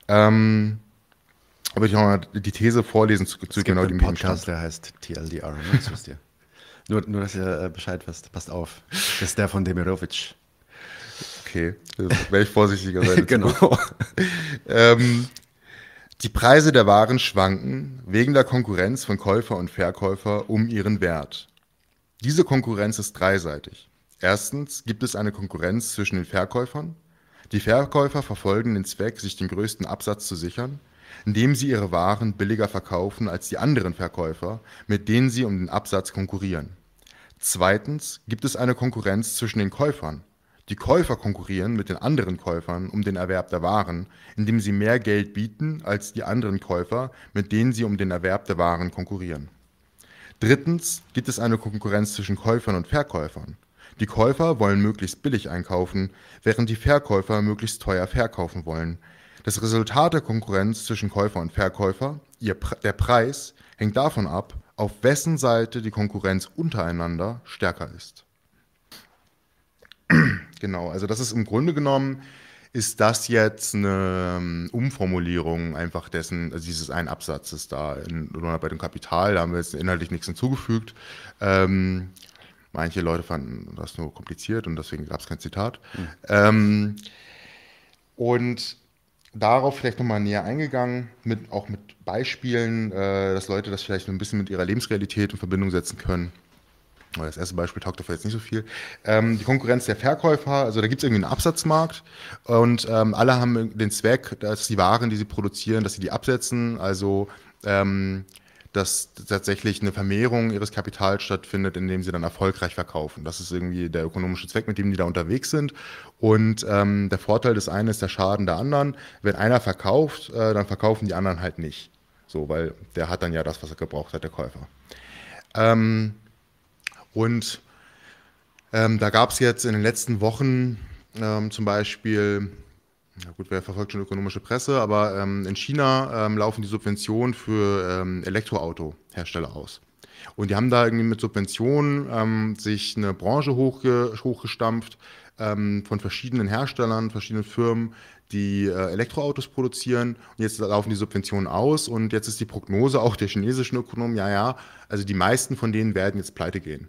Ähm, aber ich nochmal die These vorlesen zu, zu genau dem Podcast, der heißt TLDR, ne? das wisst ihr. Nur, nur, dass ihr äh, Bescheid wisst, passt auf. Das ist der von Demirovic. Okay, wäre ich vorsichtiger sein. genau. ähm, die Preise der Waren schwanken wegen der Konkurrenz von Käufer und Verkäufer um ihren Wert. Diese Konkurrenz ist dreiseitig. Erstens gibt es eine Konkurrenz zwischen den Verkäufern, Die Verkäufer verfolgen den Zweck, sich den größten Absatz zu sichern, indem sie ihre Waren billiger verkaufen als die anderen Verkäufer, mit denen sie um den Absatz konkurrieren. Zweitens gibt es eine Konkurrenz zwischen den Käufern. Die Käufer konkurrieren mit den anderen Käufern um den Erwerb der Waren, indem sie mehr Geld bieten als die anderen Käufer, mit denen sie um den Erwerb der Waren konkurrieren. Drittens gibt es eine Konkurrenz zwischen Käufern und Verkäufern. Die Käufer wollen möglichst billig einkaufen, während die Verkäufer möglichst teuer verkaufen wollen. Das Resultat der Konkurrenz zwischen Käufer und Verkäufer, ihr, der Preis, hängt davon ab, auf wessen Seite die Konkurrenz untereinander stärker ist. genau, also das ist im Grunde genommen, ist das jetzt eine ähm, Umformulierung einfach dessen, also dieses einen Absatzes da in, bei dem Kapital, da haben wir jetzt inhaltlich nichts hinzugefügt. Ähm, manche Leute fanden das nur kompliziert und deswegen gab es kein Zitat. Mhm. Ähm, und darauf vielleicht nochmal näher eingegangen, mit, auch mit Beispielen, äh, dass Leute das vielleicht ein bisschen mit ihrer Lebensrealität in Verbindung setzen können. Das erste Beispiel taugt dafür jetzt nicht so viel. Ähm, die Konkurrenz der Verkäufer, also da gibt es irgendwie einen Absatzmarkt und ähm, alle haben den Zweck, dass die Waren, die sie produzieren, dass sie die absetzen. Also ähm, dass tatsächlich eine Vermehrung ihres Kapitals stattfindet, indem sie dann erfolgreich verkaufen. Das ist irgendwie der ökonomische Zweck, mit dem die da unterwegs sind. Und ähm, der Vorteil des einen ist der Schaden der anderen. Wenn einer verkauft, äh, dann verkaufen die anderen halt nicht. So, weil der hat dann ja das, was er gebraucht hat, der Käufer. Ähm, und ähm, da gab es jetzt in den letzten Wochen ähm, zum Beispiel na gut, wer verfolgt schon ökonomische Presse, aber ähm, in China ähm, laufen die Subventionen für ähm, Elektroautohersteller aus. Und die haben da irgendwie mit Subventionen ähm, sich eine Branche hochge hochgestampft ähm, von verschiedenen Herstellern, verschiedenen Firmen, die äh, Elektroautos produzieren. Und jetzt laufen die Subventionen aus und jetzt ist die Prognose auch der chinesischen Ökonomen, ja, ja, also die meisten von denen werden jetzt pleite gehen.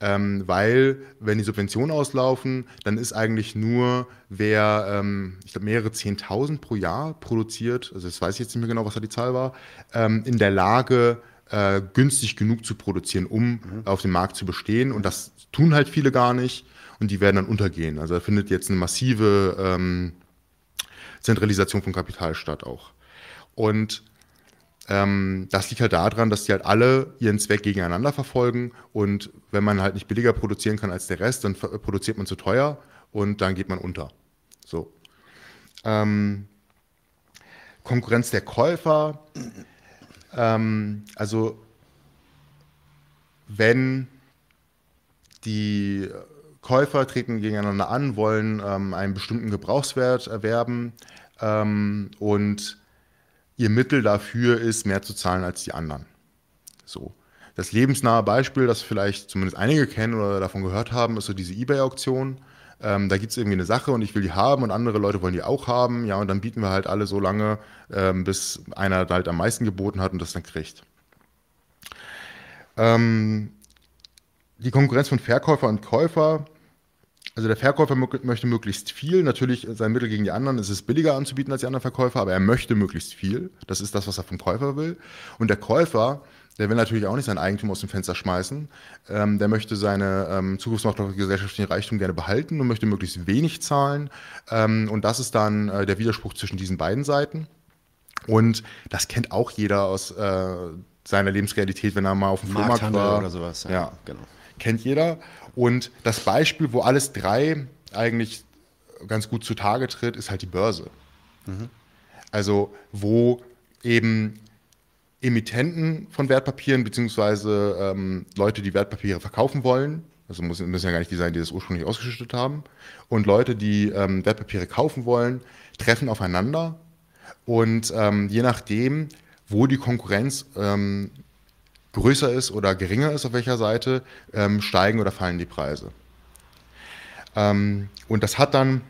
Ähm, weil, wenn die Subventionen auslaufen, dann ist eigentlich nur, wer, ähm, ich glaube, mehrere Zehntausend pro Jahr produziert, also das weiß ich jetzt nicht mehr genau, was da die Zahl war, ähm, in der Lage, äh, günstig genug zu produzieren, um mhm. auf dem Markt zu bestehen. Und das tun halt viele gar nicht und die werden dann untergehen. Also da findet jetzt eine massive ähm, Zentralisation von Kapital statt auch. Und ähm, das liegt halt daran, dass die halt alle ihren Zweck gegeneinander verfolgen und wenn man halt nicht billiger produzieren kann als der Rest, dann produziert man zu teuer und dann geht man unter. So. Ähm, Konkurrenz der Käufer, ähm, also wenn die Käufer treten gegeneinander an, wollen ähm, einen bestimmten Gebrauchswert erwerben ähm, und ihr Mittel dafür ist, mehr zu zahlen als die anderen. So. Das lebensnahe Beispiel, das vielleicht zumindest einige kennen oder davon gehört haben, ist so diese Ebay-Auktion. Ähm, da gibt es irgendwie eine Sache und ich will die haben und andere Leute wollen die auch haben. Ja, und dann bieten wir halt alle so lange, ähm, bis einer halt am meisten geboten hat und das dann kriegt. Ähm, die Konkurrenz von Verkäufer und Käufer also der Verkäufer möchte möglichst viel. Natürlich sein Mittel gegen die anderen ist es billiger anzubieten als die anderen Verkäufer, aber er möchte möglichst viel. Das ist das, was er vom Käufer will. Und der Käufer, der will natürlich auch nicht sein Eigentum aus dem Fenster schmeißen. Ähm, der möchte seine ähm, zukunftsmachbare gesellschaftlichen Reichtum gerne behalten und möchte möglichst wenig zahlen. Ähm, und das ist dann äh, der Widerspruch zwischen diesen beiden Seiten. Und das kennt auch jeder aus äh, seiner Lebensrealität, wenn er mal auf dem Flohmarkt war. oder sowas. Ja, ja, genau. Kennt jeder. Und das Beispiel, wo alles drei eigentlich ganz gut zutage tritt, ist halt die Börse. Mhm. Also wo eben Emittenten von Wertpapieren, beziehungsweise ähm, Leute, die Wertpapiere verkaufen wollen, also müssen, müssen ja gar nicht die sein, die das ursprünglich ausgeschüttet haben, und Leute, die ähm, Wertpapiere kaufen wollen, treffen aufeinander und ähm, je nachdem, wo die Konkurrenz ähm, größer ist oder geringer ist, auf welcher Seite, ähm, steigen oder fallen die Preise. Ähm, und das hat dann,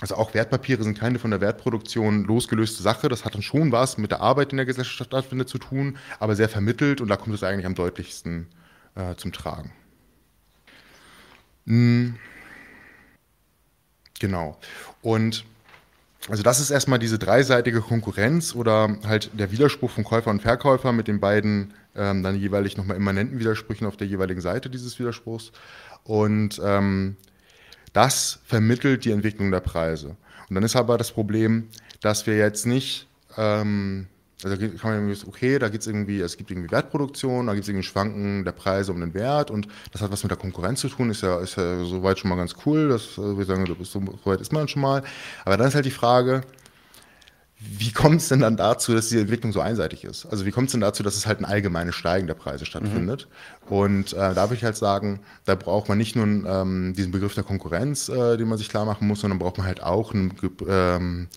also auch Wertpapiere sind keine von der Wertproduktion losgelöste Sache, das hat dann schon was mit der Arbeit in der Gesellschaft stattfindet zu tun, aber sehr vermittelt und da kommt es eigentlich am deutlichsten äh, zum Tragen. Mhm. Genau. Und also das ist erstmal diese dreiseitige Konkurrenz oder halt der Widerspruch von Käufer und Verkäufer mit den beiden ähm, dann jeweilig nochmal immanenten Widersprüchen auf der jeweiligen Seite dieses Widerspruchs. Und ähm, Das vermittelt die Entwicklung der Preise. Und dann ist aber das Problem, dass wir jetzt nicht, ähm, also kann man irgendwie, okay, da gibt es irgendwie, es gibt irgendwie Wertproduktion, da gibt es irgendwie Schwanken der Preise um den Wert und das hat was mit der Konkurrenz zu tun, ist ja, ist ja soweit schon mal ganz cool, dass äh, wir sagen, so weit ist man schon mal. Aber dann ist halt die Frage, wie kommt es denn dann dazu, dass die Entwicklung so einseitig ist? Also wie kommt es denn dazu, dass es halt ein allgemeines Steigen der Preise stattfindet? Mhm. Und äh, da würde ich halt sagen, da braucht man nicht nur ähm, diesen Begriff der Konkurrenz, äh, den man sich klar machen muss, sondern braucht man halt auch einen ähm,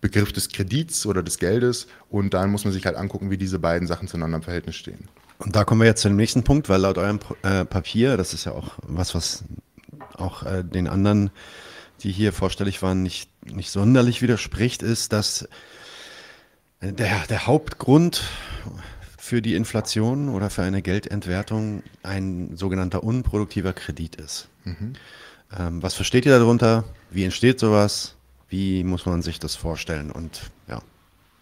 Begriff des Kredits oder des Geldes. Und dann muss man sich halt angucken, wie diese beiden Sachen zueinander im Verhältnis stehen. Und da kommen wir jetzt zu dem nächsten Punkt, weil laut eurem äh, Papier, das ist ja auch was, was auch äh, den anderen die hier vorstellig waren, nicht, nicht sonderlich widerspricht, ist, dass der, der Hauptgrund für die Inflation oder für eine Geldentwertung ein sogenannter unproduktiver Kredit ist. Mhm. Ähm, was versteht ihr darunter? Wie entsteht sowas? Wie muss man sich das vorstellen? Und ja,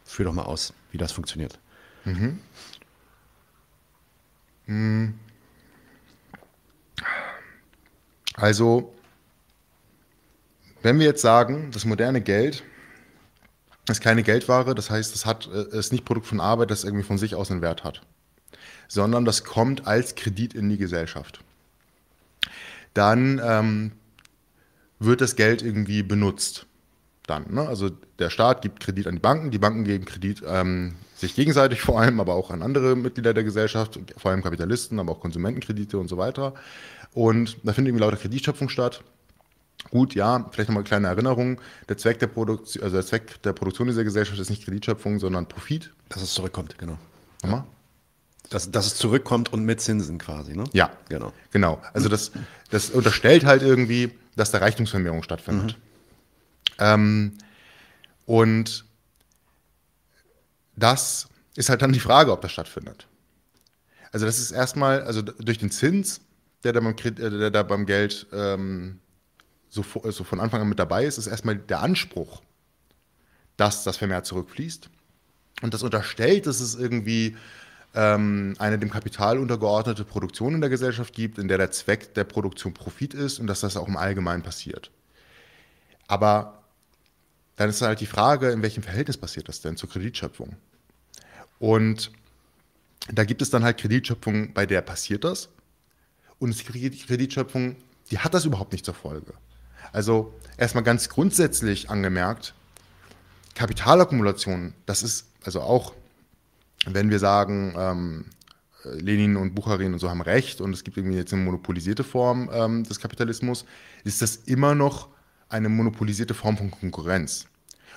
führ doch mal aus, wie das funktioniert. Mhm. mhm. Also wenn wir jetzt sagen, das moderne Geld ist keine Geldware, das heißt, es hat, äh, ist nicht Produkt von Arbeit, das irgendwie von sich aus einen Wert hat, sondern das kommt als Kredit in die Gesellschaft. Dann ähm, wird das Geld irgendwie benutzt. Dann, ne? Also der Staat gibt Kredit an die Banken, die Banken geben Kredit ähm, sich gegenseitig vor allem, aber auch an andere Mitglieder der Gesellschaft, vor allem Kapitalisten, aber auch Konsumentenkredite und so weiter. Und da findet irgendwie lauter Kreditschöpfung statt. Gut, ja, vielleicht nochmal eine kleine Erinnerung. Der Zweck der, Produktion, also der Zweck der Produktion dieser Gesellschaft ist nicht Kreditschöpfung, sondern Profit. Dass es zurückkommt, genau. Nochmal? Dass, dass es zurückkommt und mit Zinsen quasi, ne? Ja, genau. Genau. Also das, das unterstellt halt irgendwie, dass da Reichtumsvermehrung stattfindet. Mhm. Ähm, und das ist halt dann die Frage, ob das stattfindet. Also das ist erstmal, also durch den Zins, der da beim, äh, der da beim Geld ähm, so, so von Anfang an mit dabei ist, ist erstmal der Anspruch, dass das vermehrt zurückfließt. Und das unterstellt, dass es irgendwie ähm, eine dem Kapital untergeordnete Produktion in der Gesellschaft gibt, in der der Zweck der Produktion Profit ist und dass das auch im Allgemeinen passiert. Aber dann ist halt die Frage, in welchem Verhältnis passiert das denn zur Kreditschöpfung? Und da gibt es dann halt Kreditschöpfung, bei der passiert das. Und die Kreditschöpfung, die hat das überhaupt nicht zur Folge. Also erstmal ganz grundsätzlich angemerkt, Kapitalakkumulation, das ist also auch, wenn wir sagen, ähm, Lenin und Bucharin und so haben recht und es gibt irgendwie jetzt eine monopolisierte Form ähm, des Kapitalismus, ist das immer noch eine monopolisierte Form von Konkurrenz.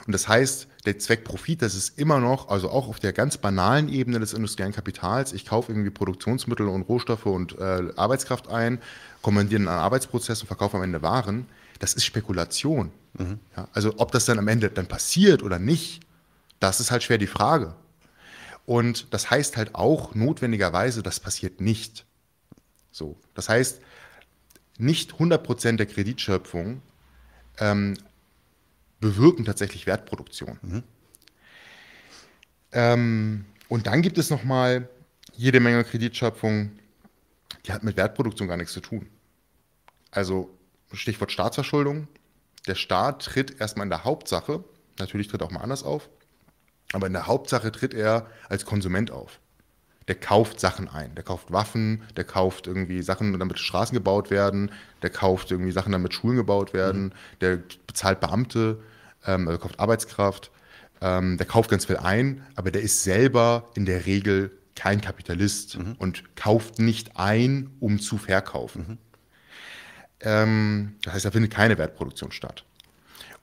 Und das heißt, der Zweck Profit, das ist immer noch, also auch auf der ganz banalen Ebene des industriellen Kapitals, ich kaufe irgendwie Produktionsmittel und Rohstoffe und äh, Arbeitskraft ein, kommandiere einen Arbeitsprozess und verkaufe am Ende Waren, das ist Spekulation. Mhm. Ja, also ob das dann am Ende dann passiert oder nicht, das ist halt schwer die Frage. Und das heißt halt auch notwendigerweise, das passiert nicht. So, das heißt, nicht 100% der Kreditschöpfung ähm, bewirken tatsächlich Wertproduktion. Mhm. Ähm, und dann gibt es nochmal jede Menge Kreditschöpfung, die hat mit Wertproduktion gar nichts zu tun. Also Stichwort Staatsverschuldung. Der Staat tritt erstmal in der Hauptsache, natürlich tritt er auch mal anders auf, aber in der Hauptsache tritt er als Konsument auf. Der kauft Sachen ein. Der kauft Waffen, der kauft irgendwie Sachen, damit Straßen gebaut werden, der kauft irgendwie Sachen, damit Schulen gebaut werden, mhm. der bezahlt Beamte, ähm, also kauft Arbeitskraft, ähm, der kauft ganz viel ein, aber der ist selber in der Regel kein Kapitalist mhm. und kauft nicht ein, um zu verkaufen. Mhm. Ähm, das heißt, da findet keine Wertproduktion statt.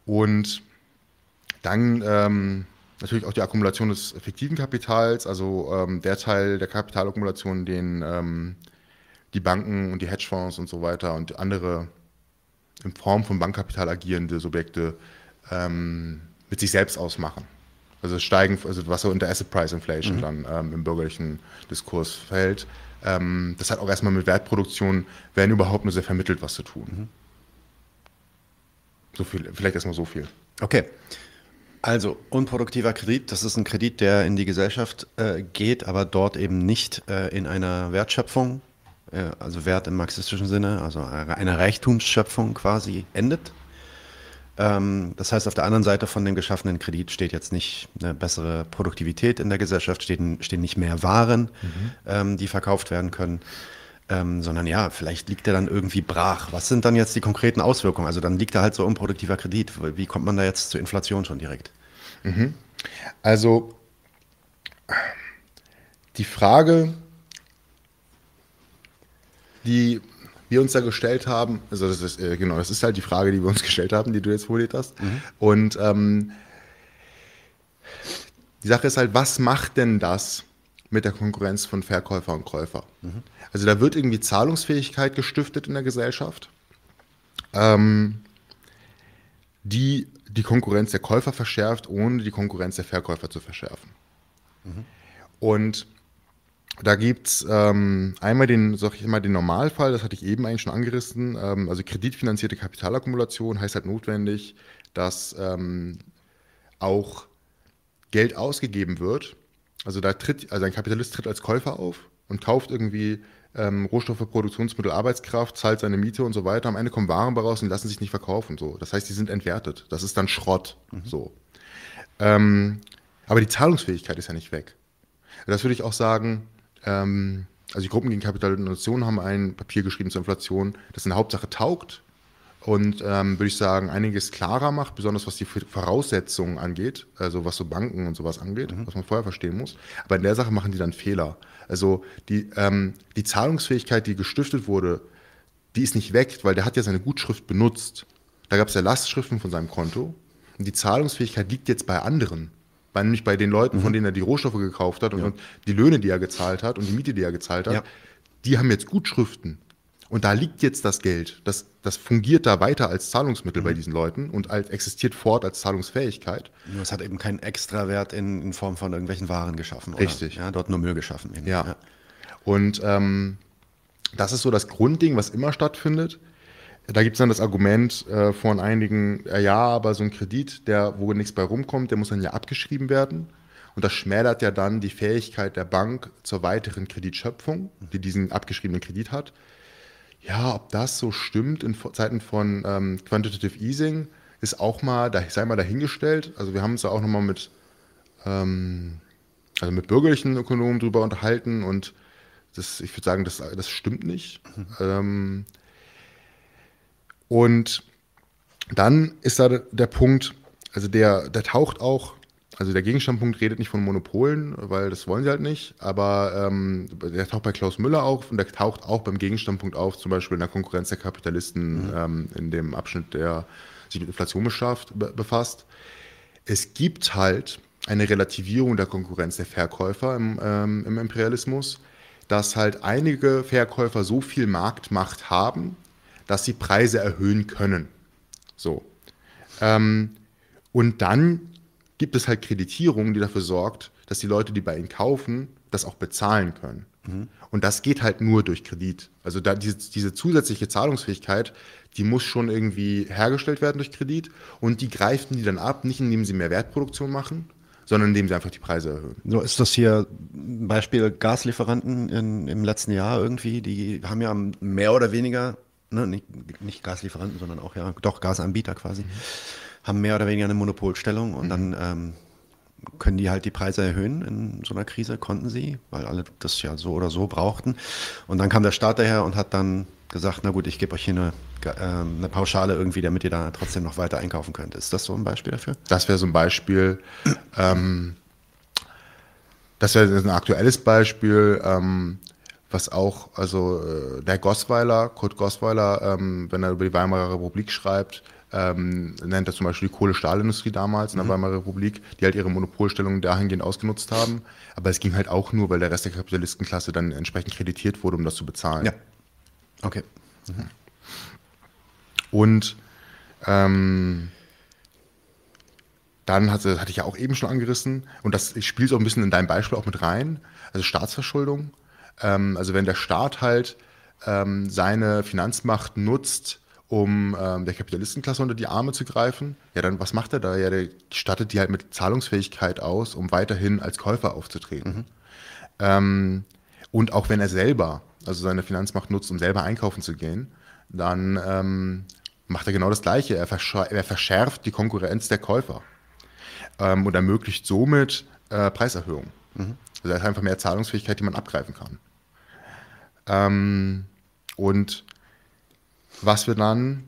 Und dann ähm, natürlich auch die Akkumulation des fiktiven Kapitals, also ähm, der Teil der Kapitalakkumulation, den ähm, die Banken und die Hedgefonds und so weiter und andere in Form von Bankkapital agierende Subjekte ähm, mit sich selbst ausmachen. Also steigen, also was so unter Asset Price Inflation mhm. dann ähm, im bürgerlichen Diskurs fällt. Ähm, das hat auch erstmal mit Wertproduktion, wenn überhaupt nur sehr vermittelt, was zu tun. Mhm. So viel, vielleicht erstmal so viel. Okay. Also unproduktiver Kredit, das ist ein Kredit, der in die Gesellschaft äh, geht, aber dort eben nicht äh, in einer Wertschöpfung äh, also Wert im marxistischen Sinne, also eine Reichtumsschöpfung quasi endet. Ähm, das heißt, auf der anderen Seite von dem geschaffenen Kredit steht jetzt nicht eine bessere Produktivität in der Gesellschaft, stehen, stehen nicht mehr Waren, mhm. ähm, die verkauft werden können. Ähm, sondern ja, vielleicht liegt er dann irgendwie brach. Was sind dann jetzt die konkreten Auswirkungen? Also dann liegt da halt so unproduktiver Kredit. Wie kommt man da jetzt zur Inflation schon direkt? Mhm. Also die Frage, die wir uns da gestellt haben, also das ist, äh, genau, das ist halt die Frage, die wir uns gestellt haben, die du jetzt formuliert hast. Mhm. Und ähm, die Sache ist halt, was macht denn das mit der Konkurrenz von Verkäufer und Käufer? Mhm. Also da wird irgendwie Zahlungsfähigkeit gestiftet in der Gesellschaft, ähm, die die Konkurrenz der Käufer verschärft, ohne die Konkurrenz der Verkäufer zu verschärfen. Mhm. Und da gibt es ähm, einmal den, sag ich mal, den Normalfall, das hatte ich eben eigentlich schon angerissen. Ähm, also kreditfinanzierte Kapitalakkumulation heißt halt notwendig, dass ähm, auch Geld ausgegeben wird. Also da tritt, also ein Kapitalist tritt als Käufer auf und kauft irgendwie ähm, Rohstoffe, Produktionsmittel, Arbeitskraft, zahlt seine Miete und so weiter. Am Ende kommen Waren raus und lassen sich nicht verkaufen. So. Das heißt, die sind entwertet. Das ist dann Schrott. Mhm. So. Ähm, aber die Zahlungsfähigkeit ist ja nicht weg. Das würde ich auch sagen, ähm, also die Gruppen gegen Kapitalisation haben ein Papier geschrieben zur Inflation, das in der Hauptsache taugt und ähm, würde ich sagen, einiges klarer macht, besonders was die Voraussetzungen angeht, also was so Banken und sowas angeht, mhm. was man vorher verstehen muss. Aber in der Sache machen die dann Fehler. Also die, ähm, die Zahlungsfähigkeit, die gestiftet wurde, die ist nicht weg, weil der hat ja seine Gutschrift benutzt. Da gab es ja Lastschriften von seinem Konto. Und die Zahlungsfähigkeit liegt jetzt bei anderen bei, nämlich bei den Leuten, mhm. von denen er die Rohstoffe gekauft hat und, ja. und, die Löhne, die er gezahlt hat und die Miete, die er gezahlt hat, ja. die haben jetzt Gutschriften. Und da liegt jetzt das Geld. Das, das fungiert da weiter als Zahlungsmittel mhm. bei diesen Leuten und als, existiert fort als Zahlungsfähigkeit. Nur es hat eben keinen Extrawert in, in Form von irgendwelchen Waren geschaffen. Oder? Richtig. Ja, dort nur Müll geschaffen. Ja. ja. Und ähm, das ist so das Grundding, was immer stattfindet. Da gibt es dann das Argument äh, von einigen, äh, ja, aber so ein Kredit, der, wo nichts bei rumkommt, der muss dann ja abgeschrieben werden. Und das schmälert ja dann die Fähigkeit der Bank zur weiteren Kreditschöpfung, die diesen abgeschriebenen Kredit hat. Ja, ob das so stimmt in Zeiten von ähm, Quantitative Easing, ist auch mal, da, sei mal dahingestellt. Also wir haben uns da auch nochmal mit, ähm, also mit bürgerlichen Ökonomen drüber unterhalten und das, ich würde sagen, das, das stimmt nicht. Mhm. Ähm, und dann ist da der Punkt, also der, der taucht auch, also der Gegenstandpunkt redet nicht von Monopolen, weil das wollen sie halt nicht, aber ähm, der taucht bei Klaus Müller auf und der taucht auch beim Gegenstandpunkt auf, zum Beispiel in der Konkurrenz der Kapitalisten mhm. ähm, in dem Abschnitt, der sich mit Inflation beschafft, be befasst. Es gibt halt eine Relativierung der Konkurrenz der Verkäufer im, ähm, im Imperialismus, dass halt einige Verkäufer so viel Marktmacht haben, dass sie Preise erhöhen können. So. Ähm, und dann gibt es halt Kreditierung, die dafür sorgt, dass die Leute, die bei ihnen kaufen, das auch bezahlen können. Mhm. Und das geht halt nur durch Kredit. Also da diese, diese zusätzliche Zahlungsfähigkeit, die muss schon irgendwie hergestellt werden durch Kredit und die greifen die dann ab, nicht indem sie mehr Wertproduktion machen, sondern indem sie einfach die Preise erhöhen. So ist das hier ein Beispiel Gaslieferanten in, im letzten Jahr irgendwie, die haben ja mehr oder weniger ne, nicht, nicht, Gaslieferanten, sondern auch ja, doch Gasanbieter quasi, mhm. haben mehr oder weniger eine Monopolstellung und mhm. dann ähm, können die halt die Preise erhöhen in so einer Krise, konnten sie, weil alle das ja so oder so brauchten. Und dann kam der Staat daher und hat dann gesagt, na gut, ich gebe euch hier eine, äh, eine Pauschale irgendwie, damit ihr da trotzdem noch weiter einkaufen könnt. Ist das so ein Beispiel dafür? Das wäre so ein Beispiel. ähm, das wäre ein aktuelles Beispiel. Ähm, was auch, also äh, der Gosweiler, Kurt Gosweiler, ähm, wenn er über die Weimarer Republik schreibt, ähm, nennt er zum Beispiel die Kohle-Stahlindustrie damals in der mhm. Weimarer Republik, die halt ihre Monopolstellung dahingehend ausgenutzt haben. Aber es ging halt auch nur, weil der Rest der Kapitalistenklasse dann entsprechend kreditiert wurde, um das zu bezahlen. Ja. Okay. Mhm. Und ähm, dann hatte, hatte ich ja auch eben schon angerissen, und das spielt so ein bisschen in dein Beispiel auch mit rein, also Staatsverschuldung. Ähm, also wenn der Staat halt ähm, seine Finanzmacht nutzt, um ähm, der Kapitalistenklasse unter die Arme zu greifen, ja, dann was macht er da? Ja, der stattet die halt mit Zahlungsfähigkeit aus, um weiterhin als Käufer aufzutreten. Mhm. Ähm, und auch wenn er selber also seine Finanzmacht nutzt, um selber einkaufen zu gehen, dann ähm, macht er genau das Gleiche. Er, verschärft, er verschärft die Konkurrenz der Käufer ähm, und ermöglicht somit äh, Preiserhöhungen. Mhm. Also er hat einfach mehr Zahlungsfähigkeit, die man abgreifen kann. Ähm, und was wir dann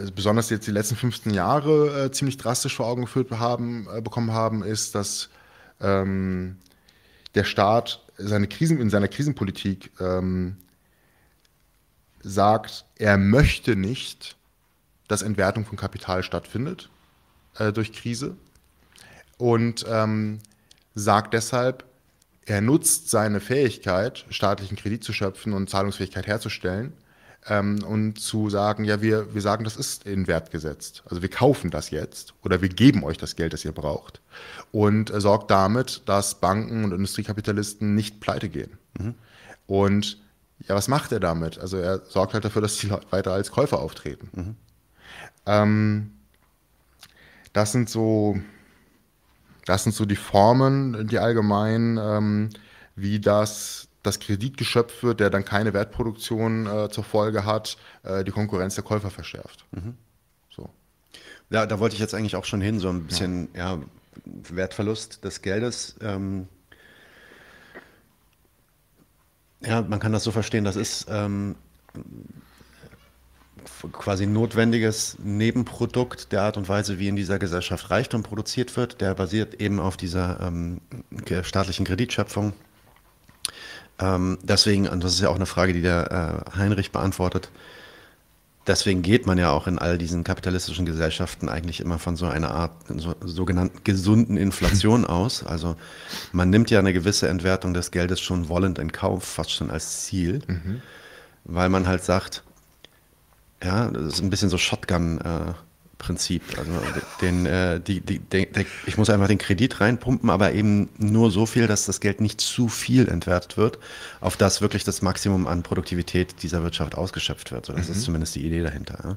also besonders jetzt die letzten 15 Jahre äh, ziemlich drastisch vor Augen geführt haben, äh, bekommen haben, ist, dass ähm, der Staat seine Krisen, in seiner Krisenpolitik ähm, sagt, er möchte nicht, dass Entwertung von Kapital stattfindet äh, durch Krise. Und ähm, sagt deshalb, er nutzt seine Fähigkeit, staatlichen Kredit zu schöpfen und Zahlungsfähigkeit herzustellen, ähm, und zu sagen, ja, wir, wir sagen, das ist in Wert gesetzt. Also wir kaufen das jetzt oder wir geben euch das Geld, das ihr braucht. Und äh, sorgt damit, dass Banken und Industriekapitalisten nicht pleite gehen. Mhm. Und ja, was macht er damit? Also er sorgt halt dafür, dass sie weiter als Käufer auftreten. Mhm. Ähm, das sind so, das sind so die Formen, die allgemein, ähm, wie das das Kredit geschöpft wird, der dann keine Wertproduktion äh, zur Folge hat, äh, die Konkurrenz der Käufer verschärft. Mhm. So. Ja, da wollte ich jetzt eigentlich auch schon hin, so ein bisschen ja. ja Wertverlust des Geldes. Ähm, ja, man kann das so verstehen, das ist ähm, quasi notwendiges Nebenprodukt der Art und Weise, wie in dieser Gesellschaft Reichtum produziert wird. Der basiert eben auf dieser ähm, staatlichen Kreditschöpfung ähm, deswegen, und das ist ja auch eine Frage, die der äh, Heinrich beantwortet, deswegen geht man ja auch in all diesen kapitalistischen Gesellschaften eigentlich immer von so einer Art so, sogenannten gesunden Inflation aus. Also man nimmt ja eine gewisse Entwertung des Geldes schon wollend in Kauf, fast schon als Ziel, mhm. weil man halt sagt, ja, das ist ein bisschen so Shotgun. Äh, Prinzip. Also den, äh, die, die, den, ich muss einfach den Kredit reinpumpen, aber eben nur so viel, dass das Geld nicht zu viel entwertet wird, auf das wirklich das Maximum an Produktivität dieser Wirtschaft ausgeschöpft wird. So, das mhm. ist zumindest die Idee dahinter. Ja.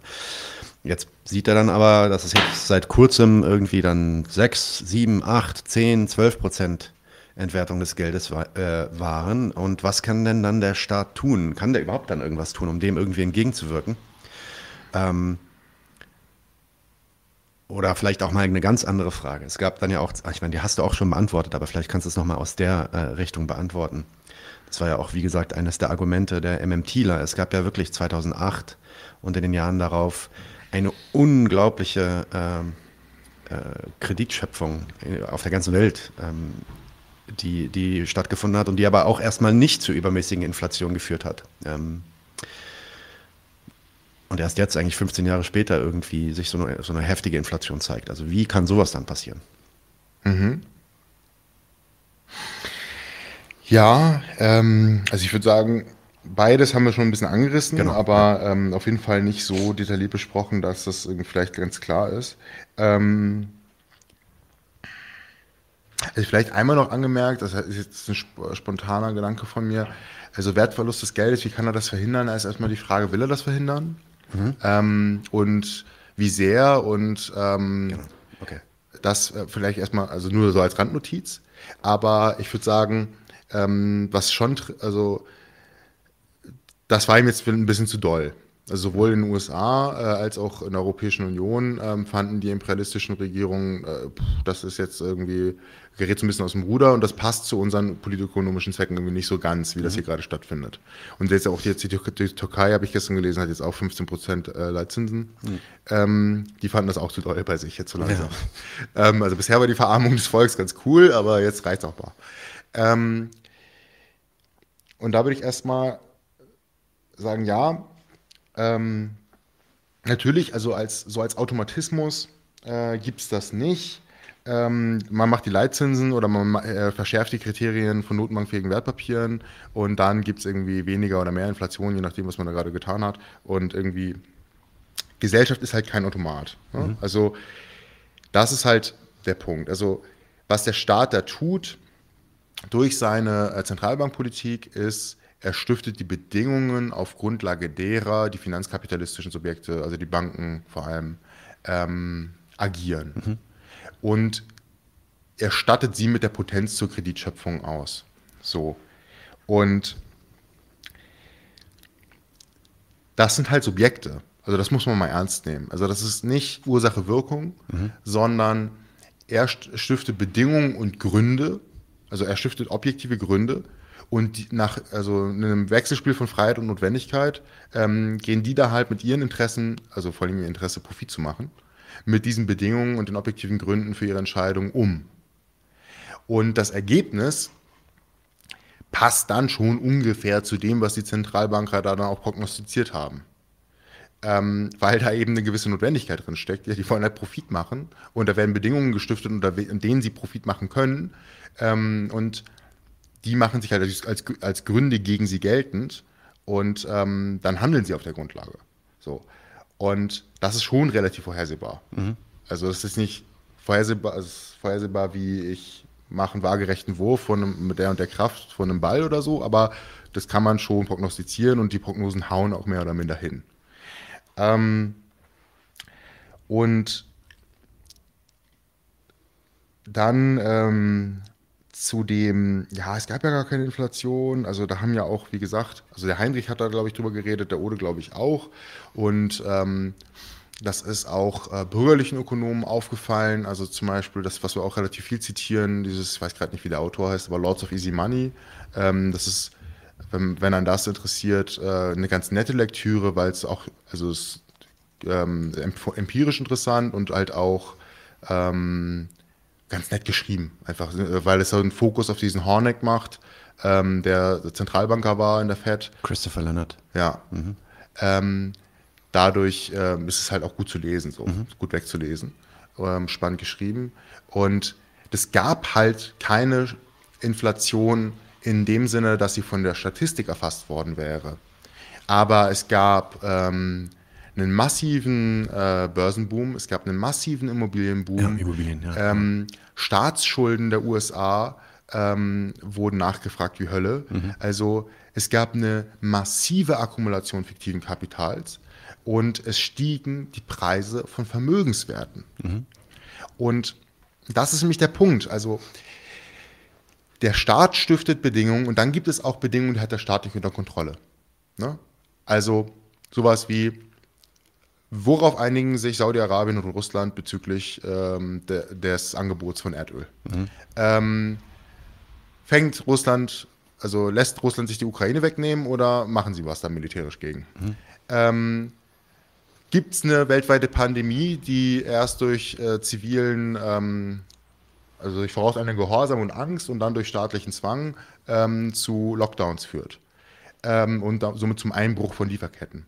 Jetzt sieht er dann aber, dass es jetzt seit kurzem irgendwie dann 6, 7, 8, 10, 12 Prozent Entwertung des Geldes äh, waren. Und was kann denn dann der Staat tun? Kann der überhaupt dann irgendwas tun, um dem irgendwie entgegenzuwirken? Ähm, oder vielleicht auch mal eine ganz andere Frage. Es gab dann ja auch, ich meine, die hast du auch schon beantwortet, aber vielleicht kannst du es nochmal aus der äh, Richtung beantworten. Das war ja auch, wie gesagt, eines der Argumente der MMTler. Es gab ja wirklich 2008 und in den Jahren darauf eine unglaubliche ähm, äh, Kreditschöpfung auf der ganzen Welt, ähm, die, die stattgefunden hat und die aber auch erstmal nicht zu übermäßigen Inflation geführt hat. Ähm, und erst jetzt, eigentlich 15 Jahre später, irgendwie sich so eine, so eine heftige Inflation zeigt. Also wie kann sowas dann passieren? Mhm. Ja, ähm, also ich würde sagen, beides haben wir schon ein bisschen angerissen, genau. aber ähm, auf jeden Fall nicht so detailliert besprochen, dass das vielleicht ganz klar ist. Ähm, also vielleicht einmal noch angemerkt, das ist jetzt ein spontaner Gedanke von mir, also Wertverlust des Geldes, wie kann er das verhindern? Da ist erstmal die Frage, will er das verhindern? Mhm. Ähm, und wie sehr und ähm, genau. okay. das äh, vielleicht erstmal, also nur so als Randnotiz. Aber ich würde sagen, ähm, was schon, also das war ihm jetzt ein bisschen zu doll. Also sowohl in den USA äh, als auch in der Europäischen Union ähm, fanden die imperialistischen Regierungen, äh, das ist jetzt irgendwie, gerät so ein bisschen aus dem Ruder und das passt zu unseren politökonomischen Zwecken irgendwie nicht so ganz, wie mhm. das hier gerade stattfindet. Und jetzt auch jetzt die, die Türkei, habe ich gestern gelesen, hat jetzt auch 15 Prozent äh, Leitzinsen. Mhm. Ähm, die fanden das auch zu doll bei sich jetzt so langsam. Ja. Ähm, also bisher war die Verarmung des Volks ganz cool, aber jetzt reicht es auch mal. Ähm, und da würde ich erstmal sagen, ja, ähm, natürlich, also als, so als Automatismus äh, gibt es das nicht. Ähm, man macht die Leitzinsen oder man äh, verschärft die Kriterien von notenbankfähigen Wertpapieren und dann gibt es irgendwie weniger oder mehr Inflation, je nachdem, was man da gerade getan hat. Und irgendwie, Gesellschaft ist halt kein Automat. Ne? Mhm. Also, das ist halt der Punkt. Also, was der Staat da tut durch seine äh, Zentralbankpolitik ist, er stiftet die Bedingungen auf Grundlage derer die finanzkapitalistischen Subjekte, also die Banken vor allem, ähm, agieren. Mhm. Und er stattet sie mit der Potenz zur Kreditschöpfung aus. So. Und das sind halt Subjekte. Also das muss man mal ernst nehmen. Also das ist nicht Ursache-Wirkung, mhm. sondern er stiftet Bedingungen und Gründe, also er stiftet objektive Gründe und nach also einem Wechselspiel von Freiheit und Notwendigkeit ähm, gehen die da halt mit ihren Interessen, also vor allem ihr Interesse Profit zu machen, mit diesen Bedingungen und den objektiven Gründen für ihre Entscheidung um. Und das Ergebnis passt dann schon ungefähr zu dem, was die Zentralbanker da dann auch prognostiziert haben. Ähm, weil da eben eine gewisse Notwendigkeit drin steckt. Ja, die wollen halt Profit machen und da werden Bedingungen gestiftet, unter denen sie Profit machen können. Ähm, und die machen sich halt als, als, Gründe gegen sie geltend und ähm, dann handeln sie auf der Grundlage. So. Und das ist schon relativ vorhersehbar. Mhm. Also es ist nicht vorhersehbar, es ist vorhersehbar, wie ich mache einen waagerechten Wurf von einem, mit der und der Kraft von einem Ball oder so, aber das kann man schon prognostizieren und die Prognosen hauen auch mehr oder minder hin. Ähm, und dann ähm, zu dem, ja, es gab ja gar keine Inflation. Also da haben ja auch, wie gesagt, also der Heinrich hat da, glaube ich, drüber geredet, der Ode, glaube ich, auch. Und ähm, das ist auch äh, bürgerlichen Ökonomen aufgefallen. Also zum Beispiel das, was wir auch relativ viel zitieren, dieses, ich weiß gerade nicht, wie der Autor heißt, aber Lords of Easy Money. Ähm, das ist, wenn, wenn einen das interessiert, äh, eine ganz nette Lektüre, weil es auch, also es ähm, empirisch interessant und halt auch ähm, ganz nett geschrieben. Einfach, äh, weil es so einen Fokus auf diesen Horneck macht, ähm, der Zentralbanker war in der Fed. Christopher Leonard. Ja. Mhm. Ähm, dadurch ähm, ist es halt auch gut zu lesen, so mhm. gut wegzulesen. Ähm, spannend geschrieben. Und es gab halt keine Inflation in dem Sinne, dass sie von der Statistik erfasst worden wäre. Aber es gab ähm, einen massiven äh, Börsenboom, es gab einen massiven Immobilienboom. Ja, Immobilien, ja. Ähm, Staatsschulden der USA ähm, wurden nachgefragt wie Hölle. Mhm. Also es gab eine massive Akkumulation fiktiven Kapitals und es stiegen die Preise von Vermögenswerten. Mhm. Und das ist nämlich der Punkt. Also der Staat stiftet Bedingungen und dann gibt es auch Bedingungen, die hat der Staat nicht unter Kontrolle. Ne? Also sowas wie Worauf einigen sich Saudi-Arabien und Russland bezüglich ähm, de, des Angebots von Erdöl? Mhm. Ähm, fängt Russland, also lässt Russland sich die Ukraine wegnehmen oder machen sie was da militärisch gegen? Mhm. Ähm, Gibt es eine weltweite Pandemie, die erst durch äh, zivilen, ähm, also durch vorauseilenden Gehorsam und Angst und dann durch staatlichen Zwang ähm, zu Lockdowns führt ähm, und da, somit zum Einbruch von Lieferketten?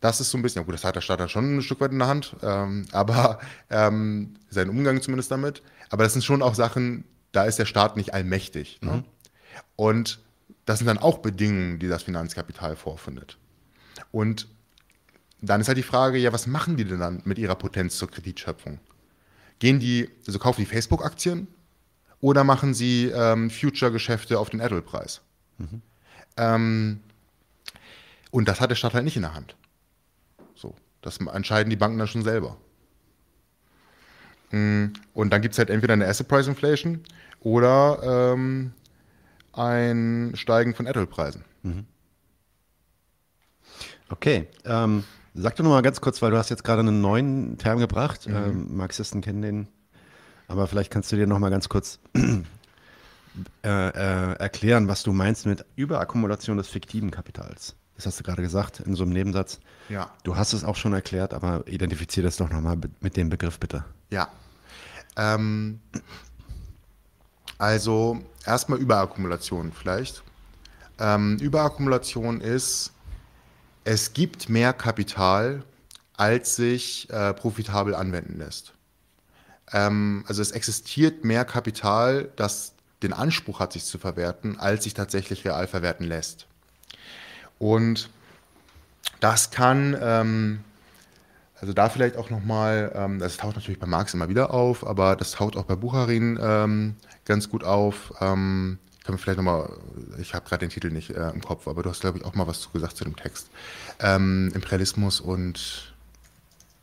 Das ist so ein bisschen, ja gut, das hat der Staat dann schon ein Stück weit in der Hand, ähm, aber ähm, sein Umgang zumindest damit. Aber das sind schon auch Sachen, da ist der Staat nicht allmächtig. Ne? Mhm. Und das sind dann auch Bedingungen, die das Finanzkapital vorfindet. Und dann ist halt die Frage, ja, was machen die denn dann mit ihrer Potenz zur Kreditschöpfung? Gehen die, also kaufen die Facebook-Aktien oder machen sie ähm, Future-Geschäfte auf den Apple-Preis? Mhm. Ähm, und das hat der Staat halt nicht in der Hand. Das entscheiden die Banken dann schon selber. Mm, und dann gibt es halt entweder eine Asset Price Inflation oder ähm, ein Steigen von Apple-Preisen. Mhm. Okay. Ähm, sag doch nochmal ganz kurz, weil du hast jetzt gerade einen neuen Term gebracht. Mhm. Ähm, Marxisten kennen den. Aber vielleicht kannst du dir nochmal ganz kurz äh, äh, erklären, was du meinst mit Überakkumulation des fiktiven Kapitals. Das hast du gerade gesagt in so einem Nebensatz. Ja. Du hast es auch schon erklärt, aber identifiziere das doch nochmal mit dem Begriff bitte. Ja. Ähm, also erstmal Überakkumulation vielleicht. Ähm, Überakkumulation ist, es gibt mehr Kapital, als sich äh, profitabel anwenden lässt. Ähm, also es existiert mehr Kapital, das den Anspruch hat, sich zu verwerten, als sich tatsächlich real verwerten lässt. Und das kann, ähm, also da vielleicht auch nochmal, ähm, das taucht natürlich bei Marx immer wieder auf, aber das taucht auch bei Bucharin ähm, ganz gut auf. Ähm, können wir vielleicht nochmal, ich habe gerade den Titel nicht äh, im Kopf, aber du hast, glaube ich, auch mal was gesagt zu dem Text. Ähm, Imperialismus und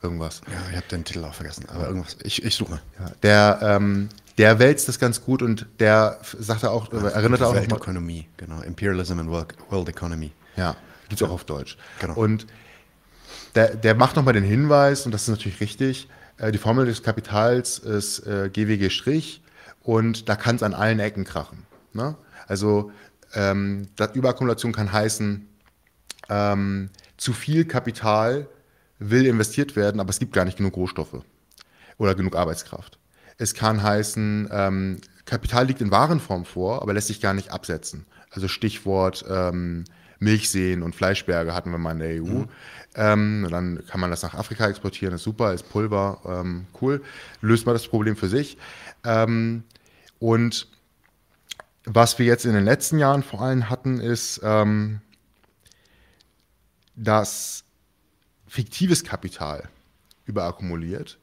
irgendwas. Ja, ich habe den Titel auch vergessen, aber irgendwas. Ich, ich suche. Ja, der, ähm, der wälzt das ganz gut und der sagte auch, Ach, erinnert auch. Weltökonomie, genau. Imperialism and World Economy. Ja. Gibt es auch auf Deutsch. Genau. Und der, der macht nochmal den Hinweis, und das ist natürlich richtig, äh, die Formel des Kapitals ist äh, GWG' und da kann es an allen Ecken krachen. Ne? Also ähm, Überakkumulation kann heißen, ähm, zu viel Kapital will investiert werden, aber es gibt gar nicht genug Rohstoffe oder genug Arbeitskraft. Es kann heißen, ähm, Kapital liegt in Warenform vor, aber lässt sich gar nicht absetzen. Also Stichwort ähm, Milchseen und Fleischberge hatten wir mal in der EU. Mhm. Ähm, dann kann man das nach Afrika exportieren, ist super, ist Pulver, ähm, cool. Löst man das Problem für sich. Ähm, und was wir jetzt in den letzten Jahren vor allem hatten, ist, ähm, dass fiktives Kapital überakkumuliert.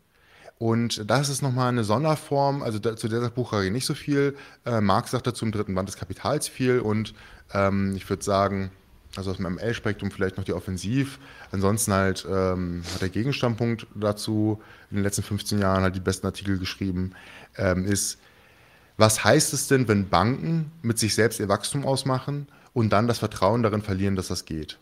Und das ist nochmal eine Sonderform, also da, zu der Buchreihe nicht so viel. Äh, Marx sagt dazu im dritten Band des Kapitals viel und ähm, ich würde sagen, also aus dem ML-Spektrum vielleicht noch die Offensiv. Ansonsten halt ähm, hat der Gegenstandpunkt dazu in den letzten 15 Jahren halt die besten Artikel geschrieben, ähm, ist, was heißt es denn, wenn Banken mit sich selbst ihr Wachstum ausmachen und dann das Vertrauen darin verlieren, dass das geht?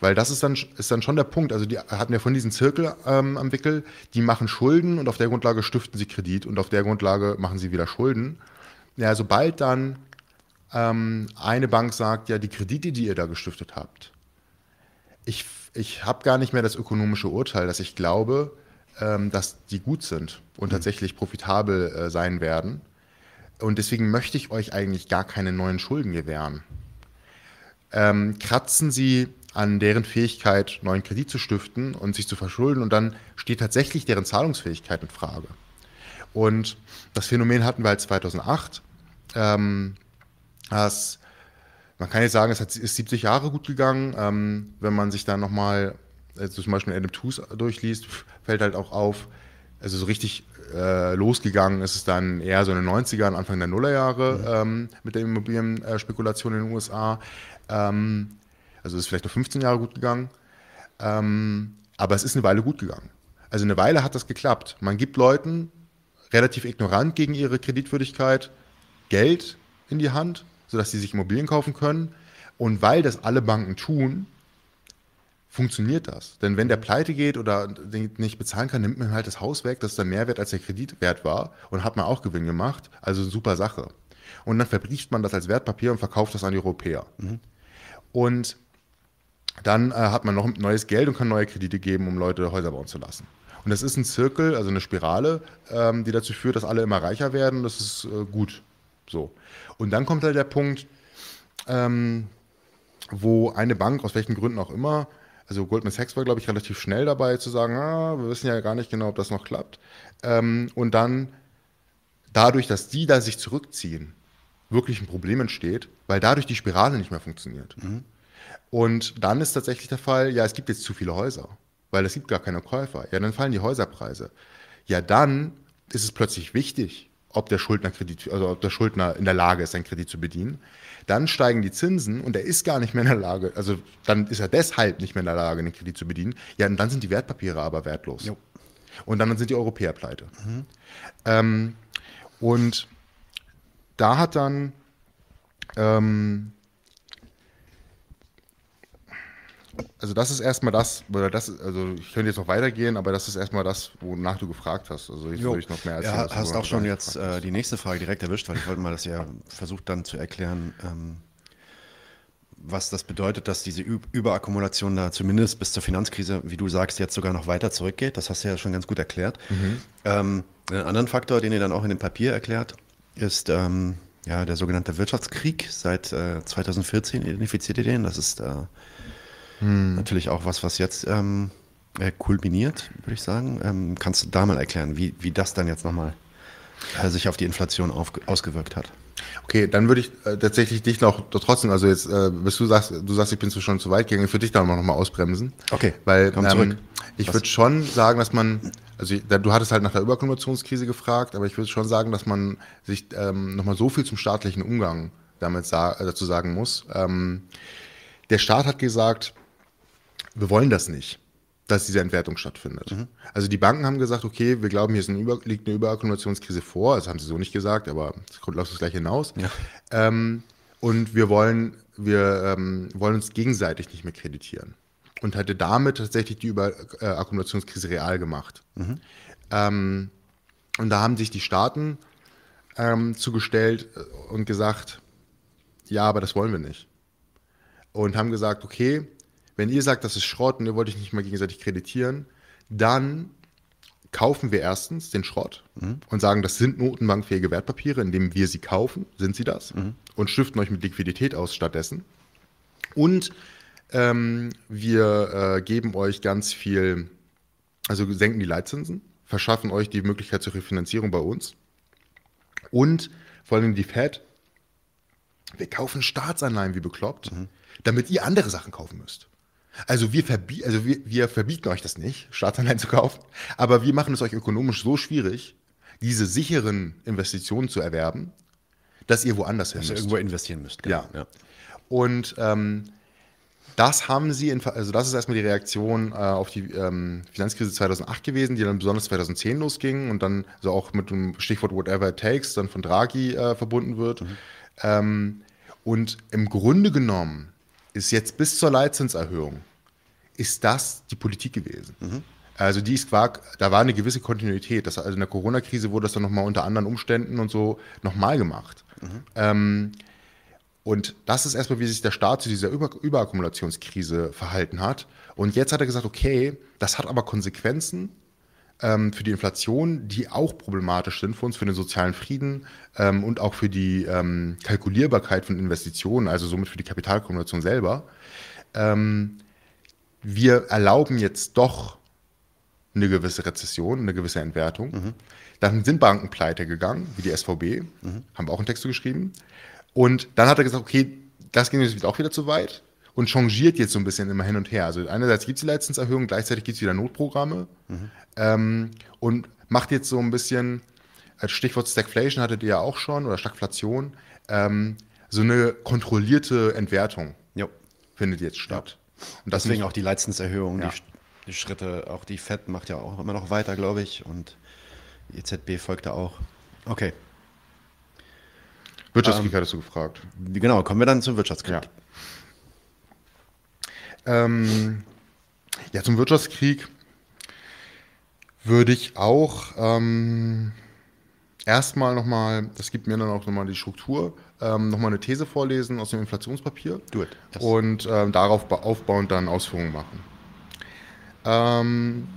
Weil das ist dann, ist dann schon der Punkt. Also die hatten ja von diesen Zirkel ähm, am Wickel, die machen Schulden und auf der Grundlage stiften sie Kredit und auf der Grundlage machen sie wieder Schulden. Ja, sobald dann ähm, eine Bank sagt, ja, die Kredite, die ihr da gestiftet habt, ich, ich habe gar nicht mehr das ökonomische Urteil, dass ich glaube, ähm, dass die gut sind und mhm. tatsächlich profitabel äh, sein werden. Und deswegen möchte ich euch eigentlich gar keine neuen Schulden gewähren. Ähm, kratzen sie an deren Fähigkeit, neuen Kredit zu stiften und sich zu verschulden. Und dann steht tatsächlich deren Zahlungsfähigkeit in Frage. Und das Phänomen hatten wir halt 2008. Ähm, das, man kann jetzt sagen, es hat, ist 70 Jahre gut gegangen. Ähm, wenn man sich dann nochmal, also zum Beispiel Adam Tooze durchliest, fällt halt auch auf, also so richtig äh, losgegangen ist es dann eher so in den 90ern, Anfang der Nullerjahre mhm. ähm, mit der Immobilienspekulation in den USA. Ähm, also es ist vielleicht nur 15 Jahre gut gegangen. Ähm, aber es ist eine Weile gut gegangen. Also eine Weile hat das geklappt. Man gibt Leuten relativ ignorant gegen ihre Kreditwürdigkeit Geld in die Hand, sodass sie sich Immobilien kaufen können. Und weil das alle Banken tun, funktioniert das. Denn wenn der pleite geht oder nicht bezahlen kann, nimmt man halt das Haus weg, das ist dann mehr wert, als der Kredit wert war und hat man auch Gewinn gemacht. Also super Sache. Und dann verbrieft man das als Wertpapier und verkauft das an die Europäer. Mhm. Und dann äh, hat man noch neues Geld und kann neue Kredite geben, um Leute Häuser bauen zu lassen. Und das ist ein Zirkel, also eine Spirale, ähm, die dazu führt, dass alle immer reicher werden. Das ist äh, gut. So. Und dann kommt halt der Punkt, ähm, wo eine Bank, aus welchen Gründen auch immer, also Goldman Sachs war, glaube ich, relativ schnell dabei zu sagen, ah, wir wissen ja gar nicht genau, ob das noch klappt. Ähm, und dann dadurch, dass die da sich zurückziehen, wirklich ein Problem entsteht, weil dadurch die Spirale nicht mehr funktioniert. Mhm. Und dann ist tatsächlich der Fall, ja, es gibt jetzt zu viele Häuser, weil es gibt gar keine Käufer. Ja, dann fallen die Häuserpreise. Ja, dann ist es plötzlich wichtig, ob der Schuldner Kredit, also ob der Schuldner in der Lage ist, seinen Kredit zu bedienen. Dann steigen die Zinsen und er ist gar nicht mehr in der Lage, also dann ist er deshalb nicht mehr in der Lage, den Kredit zu bedienen. Ja, und dann sind die Wertpapiere aber wertlos. Jo. Und dann sind die Europäer pleite. Mhm. Ähm, und da hat dann ähm, also das ist erstmal das, oder das, also ich könnte jetzt noch weitergehen, aber das ist erstmal das, wonach du gefragt hast. Also ich würde ich noch mehr erzählen. Ja, hast auch schon jetzt äh, die nächste Frage direkt erwischt, weil ich wollte mal das ja versucht dann zu erklären, ähm, was das bedeutet, dass diese Überakkumulation da zumindest bis zur Finanzkrise, wie du sagst, jetzt sogar noch weiter zurückgeht. Das hast du ja schon ganz gut erklärt. Mhm. Ähm, einen anderen Faktor, den ihr dann auch in dem Papier erklärt, ist ähm, ja der sogenannte Wirtschaftskrieg. Seit äh, 2014 identifiziert ihr den. Das ist äh, hm. Natürlich auch was, was jetzt ähm, äh, kulminiert, würde ich sagen. Ähm, kannst du da mal erklären, wie, wie das dann jetzt nochmal äh, sich auf die Inflation auf, ausgewirkt hat? Okay, dann würde ich äh, tatsächlich dich noch trotzdem, also jetzt, äh, bis du sagst, du sagst, ich bin schon zu weit gegangen, für dich da noch mal ausbremsen. Okay. Weil ähm, ich würde schon sagen, dass man, also ich, du hattest halt nach der Überkonversionskrise gefragt, aber ich würde schon sagen, dass man sich ähm, nochmal so viel zum staatlichen Umgang damit sa dazu sagen muss. Ähm, der Staat hat gesagt, wir wollen das nicht, dass diese Entwertung stattfindet. Mhm. Also die Banken haben gesagt, okay, wir glauben, hier eine Über, liegt eine Überakkumulationskrise vor, das haben sie so nicht gesagt, aber es kommt das gleich hinaus. Ja. Ähm, und wir wollen wir ähm, wollen uns gegenseitig nicht mehr kreditieren. Und hatte damit tatsächlich die Überakkumulationskrise real gemacht. Mhm. Ähm, und da haben sich die Staaten ähm, zugestellt und gesagt, ja, aber das wollen wir nicht. Und haben gesagt, okay, wenn ihr sagt, das ist Schrott und ihr wollt euch nicht mehr gegenseitig kreditieren, dann kaufen wir erstens den Schrott mhm. und sagen, das sind notenbankfähige Wertpapiere, indem wir sie kaufen, sind sie das, mhm. und stiften euch mit Liquidität aus stattdessen. Und ähm, wir äh, geben euch ganz viel, also senken die Leitzinsen, verschaffen euch die Möglichkeit zur Refinanzierung bei uns. Und vor allem die Fed, wir kaufen Staatsanleihen wie bekloppt, mhm. damit ihr andere Sachen kaufen müsst. Also wir, verbie also wir, wir verbieten euch das nicht, Staatsanleihen zu kaufen, aber wir machen es euch ökonomisch so schwierig, diese sicheren Investitionen zu erwerben, dass ihr woanders hin müsst. Dass ihr irgendwo investieren müsst. Genau. Ja. ja. Und ähm, das haben sie, in, also das ist erstmal die Reaktion äh, auf die ähm, Finanzkrise 2008 gewesen, die dann besonders 2010 losging und dann so auch mit dem Stichwort Whatever it takes dann von Draghi äh, verbunden wird. Mhm. Ähm, und im Grunde genommen ist jetzt bis zur Leitzinserhöhung, ist das die Politik gewesen. Mhm. Also die ist, war, da war eine gewisse Kontinuität. Das, also in der Corona-Krise wurde das dann nochmal unter anderen Umständen und so nochmal gemacht. Mhm. Ähm, und das ist erstmal, wie sich der Staat zu dieser Über Überakkumulationskrise verhalten hat. Und jetzt hat er gesagt, okay, das hat aber Konsequenzen ähm, für die Inflation, die auch problematisch sind für uns, für den sozialen Frieden ähm, und auch für die ähm, Kalkulierbarkeit von Investitionen, also somit für die Kapitalakkumulation selber. Ähm, wir erlauben jetzt doch eine gewisse Rezession, eine gewisse Entwertung. Mhm. Dann sind Banken pleite gegangen, wie die SVB, mhm. haben wir auch einen Text geschrieben. Und dann hat er gesagt, okay, das ging jetzt auch wieder zu weit und changiert jetzt so ein bisschen immer hin und her. Also einerseits gibt es die Leitzinserhöhung, gleichzeitig gibt es wieder Notprogramme mhm. ähm, und macht jetzt so ein bisschen, als Stichwort Stagflation hattet ihr ja auch schon, oder Stagflation, ähm, so eine kontrollierte Entwertung jo. findet jetzt statt. Ja. Und deswegen auch die Leitzinserhöhung, ja. die, die, Schritte, auch die FED macht ja auch immer noch weiter, glaube ich, und die EZB folgt da auch. Okay. Wirtschaftskrieg ähm, hattest du gefragt. Genau, kommen wir dann zum Wirtschaftskrieg. Ja. Ähm, ja, zum Wirtschaftskrieg würde ich auch ähm, erstmal nochmal, das gibt mir dann auch nochmal die Struktur, ähm, nochmal eine These vorlesen aus dem Inflationspapier. Do it. Und ähm, darauf aufbauend dann Ausführungen machen. Ähm,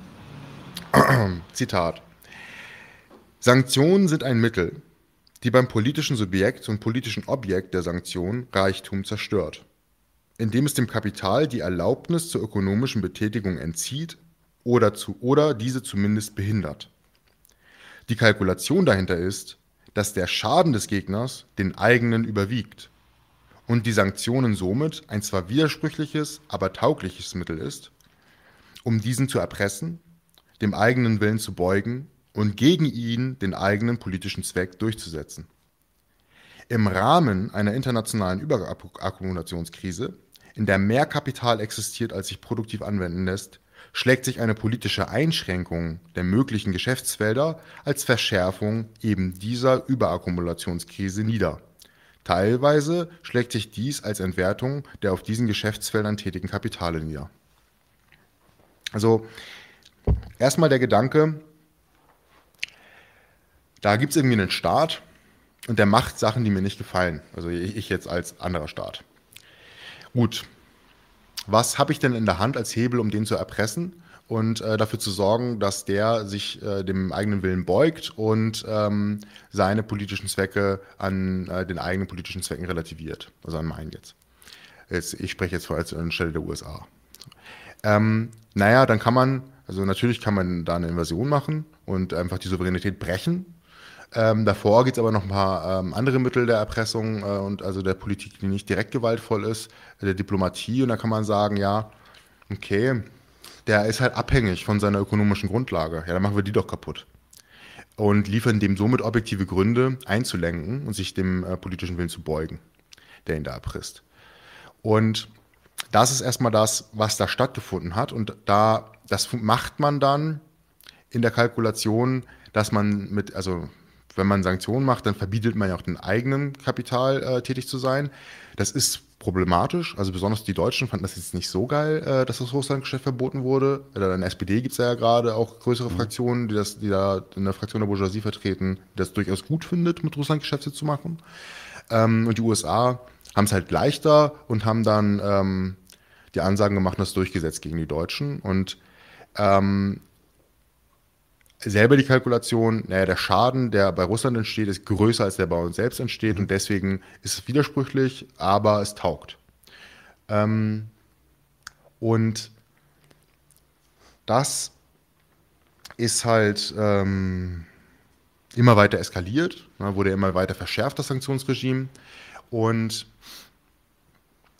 Zitat. Sanktionen sind ein Mittel, die beim politischen Subjekt und politischen Objekt der Sanktion Reichtum zerstört indem es dem Kapital die Erlaubnis zur ökonomischen Betätigung entzieht oder, zu, oder diese zumindest behindert. Die Kalkulation dahinter ist, dass der Schaden des Gegners den eigenen überwiegt und die Sanktionen somit ein zwar widersprüchliches, aber taugliches Mittel ist, um diesen zu erpressen, dem eigenen Willen zu beugen und gegen ihn den eigenen politischen Zweck durchzusetzen. Im Rahmen einer internationalen Überakkumulationskrise in der mehr Kapital existiert, als sich produktiv anwenden lässt, schlägt sich eine politische Einschränkung der möglichen Geschäftsfelder als Verschärfung eben dieser Überakkumulationskrise nieder. Teilweise schlägt sich dies als Entwertung der auf diesen Geschäftsfeldern tätigen Kapitale nieder. Also erstmal der Gedanke, da gibt es irgendwie einen Staat und der macht Sachen, die mir nicht gefallen. Also ich jetzt als anderer Staat. Gut, was habe ich denn in der Hand als Hebel, um den zu erpressen und äh, dafür zu sorgen, dass der sich äh, dem eigenen Willen beugt und ähm, seine politischen Zwecke an äh, den eigenen politischen Zwecken relativiert, also an meinen jetzt. jetzt ich spreche jetzt vor als anstelle der USA. Ähm, naja, dann kann man, also natürlich kann man da eine Invasion machen und einfach die Souveränität brechen, ähm, davor gibt es aber noch ein paar ähm, andere Mittel der Erpressung äh, und also der Politik, die nicht direkt gewaltvoll ist, der Diplomatie. Und da kann man sagen, ja, okay, der ist halt abhängig von seiner ökonomischen Grundlage. Ja, dann machen wir die doch kaputt. Und liefern dem somit objektive Gründe einzulenken und sich dem äh, politischen Willen zu beugen, der ihn da erpresst. Und das ist erstmal das, was da stattgefunden hat. Und da, das macht man dann in der Kalkulation, dass man mit, also wenn man Sanktionen macht, dann verbietet man ja auch den eigenen Kapital äh, tätig zu sein. Das ist problematisch. Also besonders die Deutschen fanden das jetzt nicht so geil, äh, dass das Russlandgeschäft verboten wurde. In der SPD gibt es ja gerade auch größere mhm. Fraktionen, die das, die da in der Fraktion der Bourgeoisie vertreten, die das durchaus gut findet, mit Russland Geschäfte zu machen. Ähm, und die USA haben es halt leichter und haben dann ähm, die Ansagen gemacht und das durchgesetzt gegen die Deutschen. Und ähm, selber die Kalkulation, naja, der Schaden, der bei Russland entsteht, ist größer als der bei uns selbst entsteht mhm. und deswegen ist es widersprüchlich, aber es taugt. Ähm, und das ist halt ähm, immer weiter eskaliert, ne, wurde immer weiter verschärft, das Sanktionsregime und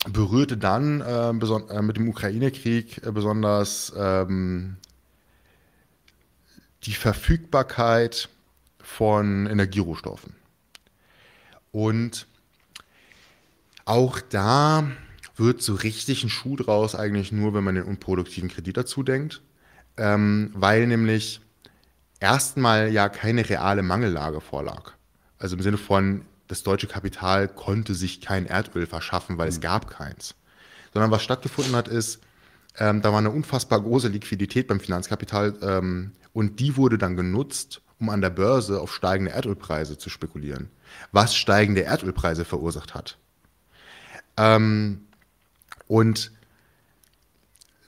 berührte dann äh, äh mit dem Ukraine-Krieg äh, besonders ähm, die Verfügbarkeit von Energierohstoffen. Und auch da wird so richtig ein Schuh draus eigentlich nur, wenn man den unproduktiven Kredit dazu denkt, ähm, weil nämlich erstmal ja keine reale Mangellage vorlag. Also im Sinne von, das deutsche Kapital konnte sich kein Erdöl verschaffen, weil es mhm. gab keins. Sondern was stattgefunden hat, ist, ähm, da war eine unfassbar große Liquidität beim Finanzkapital ähm, und die wurde dann genutzt, um an der Börse auf steigende Erdölpreise zu spekulieren, was steigende Erdölpreise verursacht hat. Ähm, und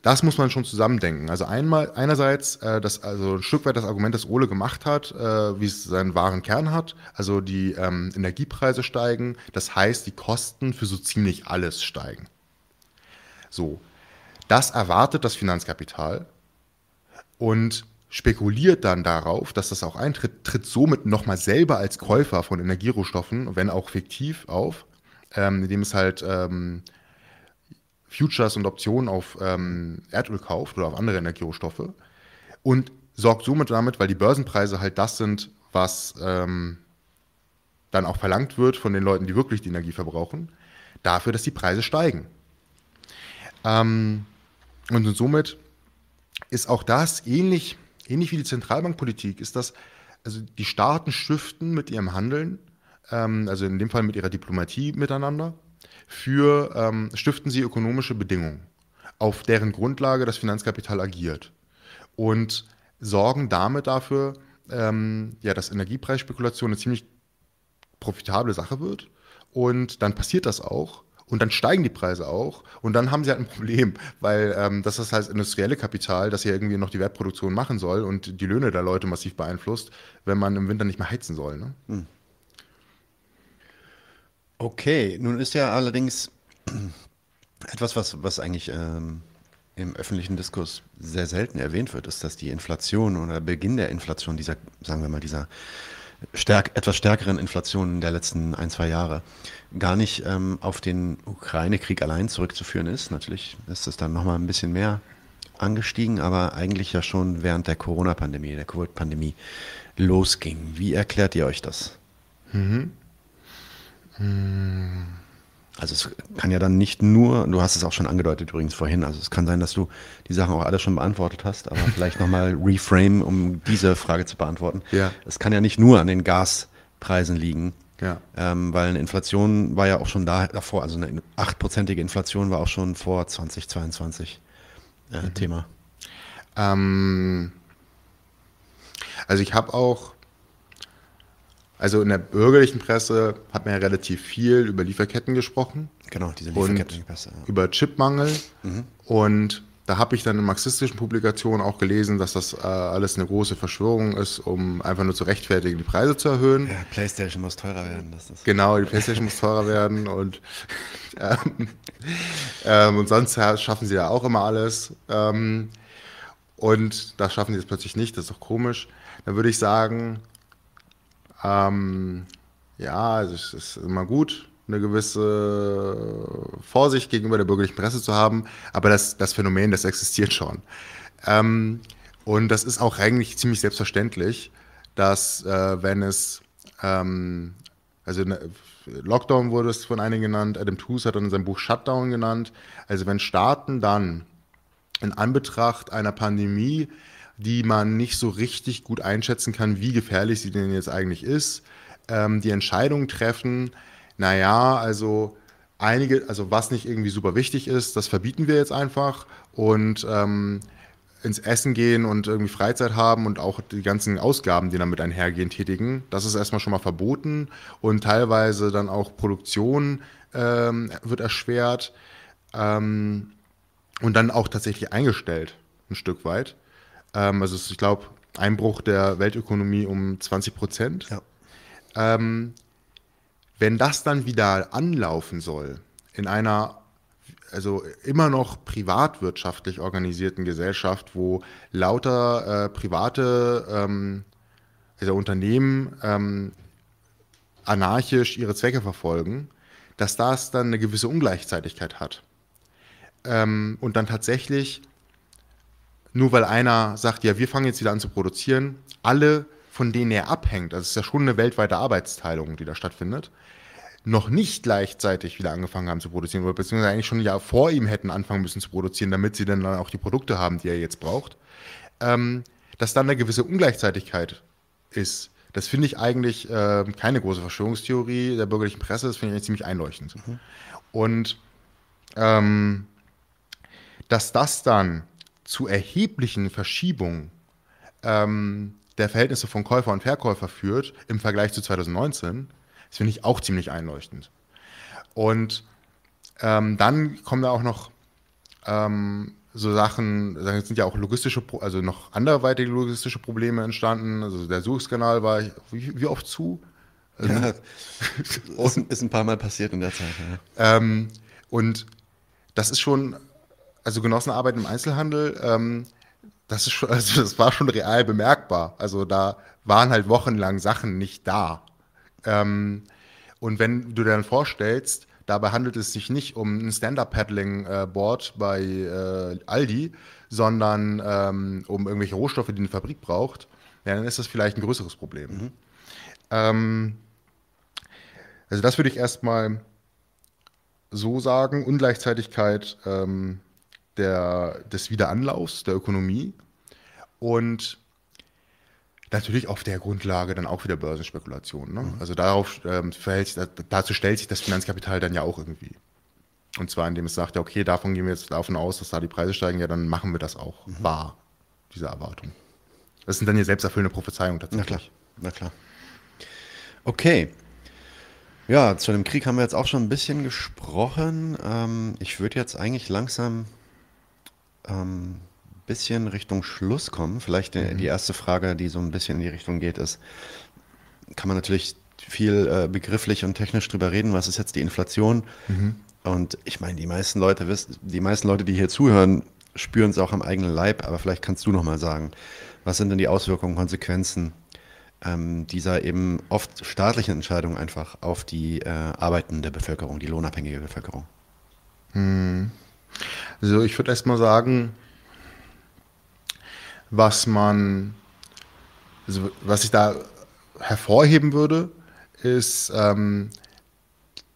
das muss man schon zusammendenken. Also einmal einerseits, äh, das, also ein Stück weit das Argument, das Ole gemacht hat, äh, wie es seinen wahren Kern hat. Also die ähm, Energiepreise steigen, das heißt, die Kosten für so ziemlich alles steigen. So, das erwartet das Finanzkapital und spekuliert dann darauf, dass das auch eintritt, tritt somit nochmal selber als Käufer von Energierohstoffen, wenn auch fiktiv, auf, ähm, indem es halt ähm, Futures und Optionen auf ähm, Erdöl kauft oder auf andere Energierohstoffe und sorgt somit damit, weil die Börsenpreise halt das sind, was ähm, dann auch verlangt wird von den Leuten, die wirklich die Energie verbrauchen, dafür, dass die Preise steigen. Ähm, und somit ist auch das ähnlich, ähnlich wie die Zentralbankpolitik, ist das, also die Staaten stiften mit ihrem Handeln, ähm, also in dem Fall mit ihrer Diplomatie miteinander, für ähm, stiften sie ökonomische Bedingungen, auf deren Grundlage das Finanzkapital agiert und sorgen damit dafür, ähm, ja, dass Energiepreisspekulation eine ziemlich profitable Sache wird. Und dann passiert das auch. Und dann steigen die Preise auch. Und dann haben sie halt ein Problem, weil ähm, das ist halt industrielle Kapital, das ja irgendwie noch die Wertproduktion machen soll und die Löhne der Leute massiv beeinflusst, wenn man im Winter nicht mehr heizen soll. Ne? Hm. Okay, nun ist ja allerdings etwas, was, was eigentlich ähm, im öffentlichen Diskurs sehr selten erwähnt wird, ist, dass die Inflation oder Beginn der Inflation, dieser, sagen wir mal, dieser stärk, etwas stärkeren Inflationen der letzten ein, zwei Jahre gar nicht ähm, auf den Ukraine-Krieg allein zurückzuführen ist. Natürlich ist es dann nochmal ein bisschen mehr angestiegen, aber eigentlich ja schon während der Corona-Pandemie, der Covid-Pandemie losging. Wie erklärt ihr euch das? Mhm. Hm. Also es kann ja dann nicht nur, du hast es auch schon angedeutet übrigens vorhin, also es kann sein, dass du die Sachen auch alle schon beantwortet hast, aber vielleicht nochmal reframe, um diese Frage zu beantworten. Ja. Es kann ja nicht nur an den Gaspreisen liegen, ja. ähm, weil eine Inflation war ja auch schon da, davor, also eine achtprozentige Inflation war auch schon vor 2022 äh, mhm. Thema. Ähm, also ich habe auch also in der bürgerlichen Presse hat man ja relativ viel über Lieferketten gesprochen. Genau, diese Lieferkettenpresse. Ja. Über Chipmangel. Mhm. Und da habe ich dann in marxistischen Publikationen auch gelesen, dass das äh, alles eine große Verschwörung ist, um einfach nur zu rechtfertigen, die Preise zu erhöhen. Ja, PlayStation muss teurer werden. Das ist genau, die PlayStation muss teurer werden und, ähm, ähm, und sonst schaffen sie ja auch immer alles. Ähm, und das schaffen sie jetzt plötzlich nicht, das ist doch komisch. Dann würde ich sagen, ähm, ja, es ist immer gut, eine gewisse Vorsicht gegenüber der bürgerlichen Presse zu haben, aber das, das Phänomen, das existiert schon. Ähm, und das ist auch eigentlich ziemlich selbstverständlich, dass äh, wenn es, ähm, also ne, Lockdown wurde es von einigen genannt, Adam Tooze hat dann in seinem Buch Shutdown genannt, also wenn Staaten dann in Anbetracht einer Pandemie die man nicht so richtig gut einschätzen kann, wie gefährlich sie denn jetzt eigentlich ist. Ähm, die Entscheidung treffen, naja, also einige, also was nicht irgendwie super wichtig ist, das verbieten wir jetzt einfach und ähm, ins Essen gehen und irgendwie Freizeit haben und auch die ganzen Ausgaben, die damit einhergehen, tätigen. Das ist erstmal schon mal verboten und teilweise dann auch Produktion ähm, wird erschwert ähm, und dann auch tatsächlich eingestellt, ein Stück weit. Ähm, also ich glaube, Einbruch der Weltökonomie um 20 Prozent. Ja. Ähm, wenn das dann wieder anlaufen soll in einer also immer noch privatwirtschaftlich organisierten Gesellschaft, wo lauter äh, private ähm, also Unternehmen ähm, anarchisch ihre Zwecke verfolgen, dass das dann eine gewisse Ungleichzeitigkeit hat. Ähm, und dann tatsächlich, nur weil einer sagt, ja, wir fangen jetzt wieder an zu produzieren, alle, von denen er abhängt, also es ist ja schon eine weltweite Arbeitsteilung, die da stattfindet, noch nicht gleichzeitig wieder angefangen haben zu produzieren oder beziehungsweise eigentlich schon ein Jahr vor ihm hätten anfangen müssen zu produzieren, damit sie dann auch die Produkte haben, die er jetzt braucht, ähm, dass dann eine gewisse Ungleichzeitigkeit ist. Das finde ich eigentlich äh, keine große Verschwörungstheorie der bürgerlichen Presse, das finde ich eigentlich ziemlich einleuchtend. Mhm. Und ähm, dass das dann zu erheblichen Verschiebungen ähm, der Verhältnisse von Käufer und Verkäufer führt im Vergleich zu 2019, das finde ich auch ziemlich einleuchtend. Und ähm, dann kommen da auch noch ähm, so Sachen, da sind ja auch logistische, also noch anderweitige logistische Probleme entstanden. Also der Suezkanal war wie, wie oft zu? Also, ja, ist, ist, ein paar Mal passiert in der Zeit. Ja. Ähm, und das ist schon, also Genossenarbeit im Einzelhandel, ähm, das ist schon, also das war schon real bemerkbar. Also da waren halt wochenlang Sachen nicht da. Ähm, und wenn du dir dann vorstellst, dabei handelt es sich nicht um ein Stand-Up-Paddling-Board bei äh, Aldi, sondern ähm, um irgendwelche Rohstoffe, die eine Fabrik braucht, ja, dann ist das vielleicht ein größeres Problem. Mhm. Ähm, also das würde ich erstmal so sagen, Ungleichzeitigkeit ähm, der, des Wiederanlaufs der Ökonomie und Natürlich auf der Grundlage dann auch wieder Börsenspekulation. Ne? Mhm. Also darauf ähm, verhält dazu stellt sich das Finanzkapital dann ja auch irgendwie. Und zwar indem es sagt, ja, okay, davon gehen wir jetzt davon aus, dass da die Preise steigen, ja, dann machen wir das auch mhm. wahr, diese Erwartung. Das sind dann ja selbsterfüllende Prophezeiungen tatsächlich. Na klar, na klar. Okay. Ja, zu dem Krieg haben wir jetzt auch schon ein bisschen gesprochen. Ähm, ich würde jetzt eigentlich langsam ähm, bisschen Richtung Schluss kommen. Vielleicht äh, mhm. die erste Frage, die so ein bisschen in die Richtung geht, ist, kann man natürlich viel äh, begrifflich und technisch drüber reden, was ist jetzt die Inflation? Mhm. Und ich meine, die meisten Leute wissen, die meisten Leute, die hier zuhören, spüren es auch am eigenen Leib, aber vielleicht kannst du noch mal sagen, was sind denn die Auswirkungen, Konsequenzen ähm, dieser eben oft staatlichen Entscheidungen einfach auf die äh, arbeitende Bevölkerung, die lohnabhängige Bevölkerung? Hm. Also ich würde erst mal sagen, was man, also was ich da hervorheben würde, ist, ähm,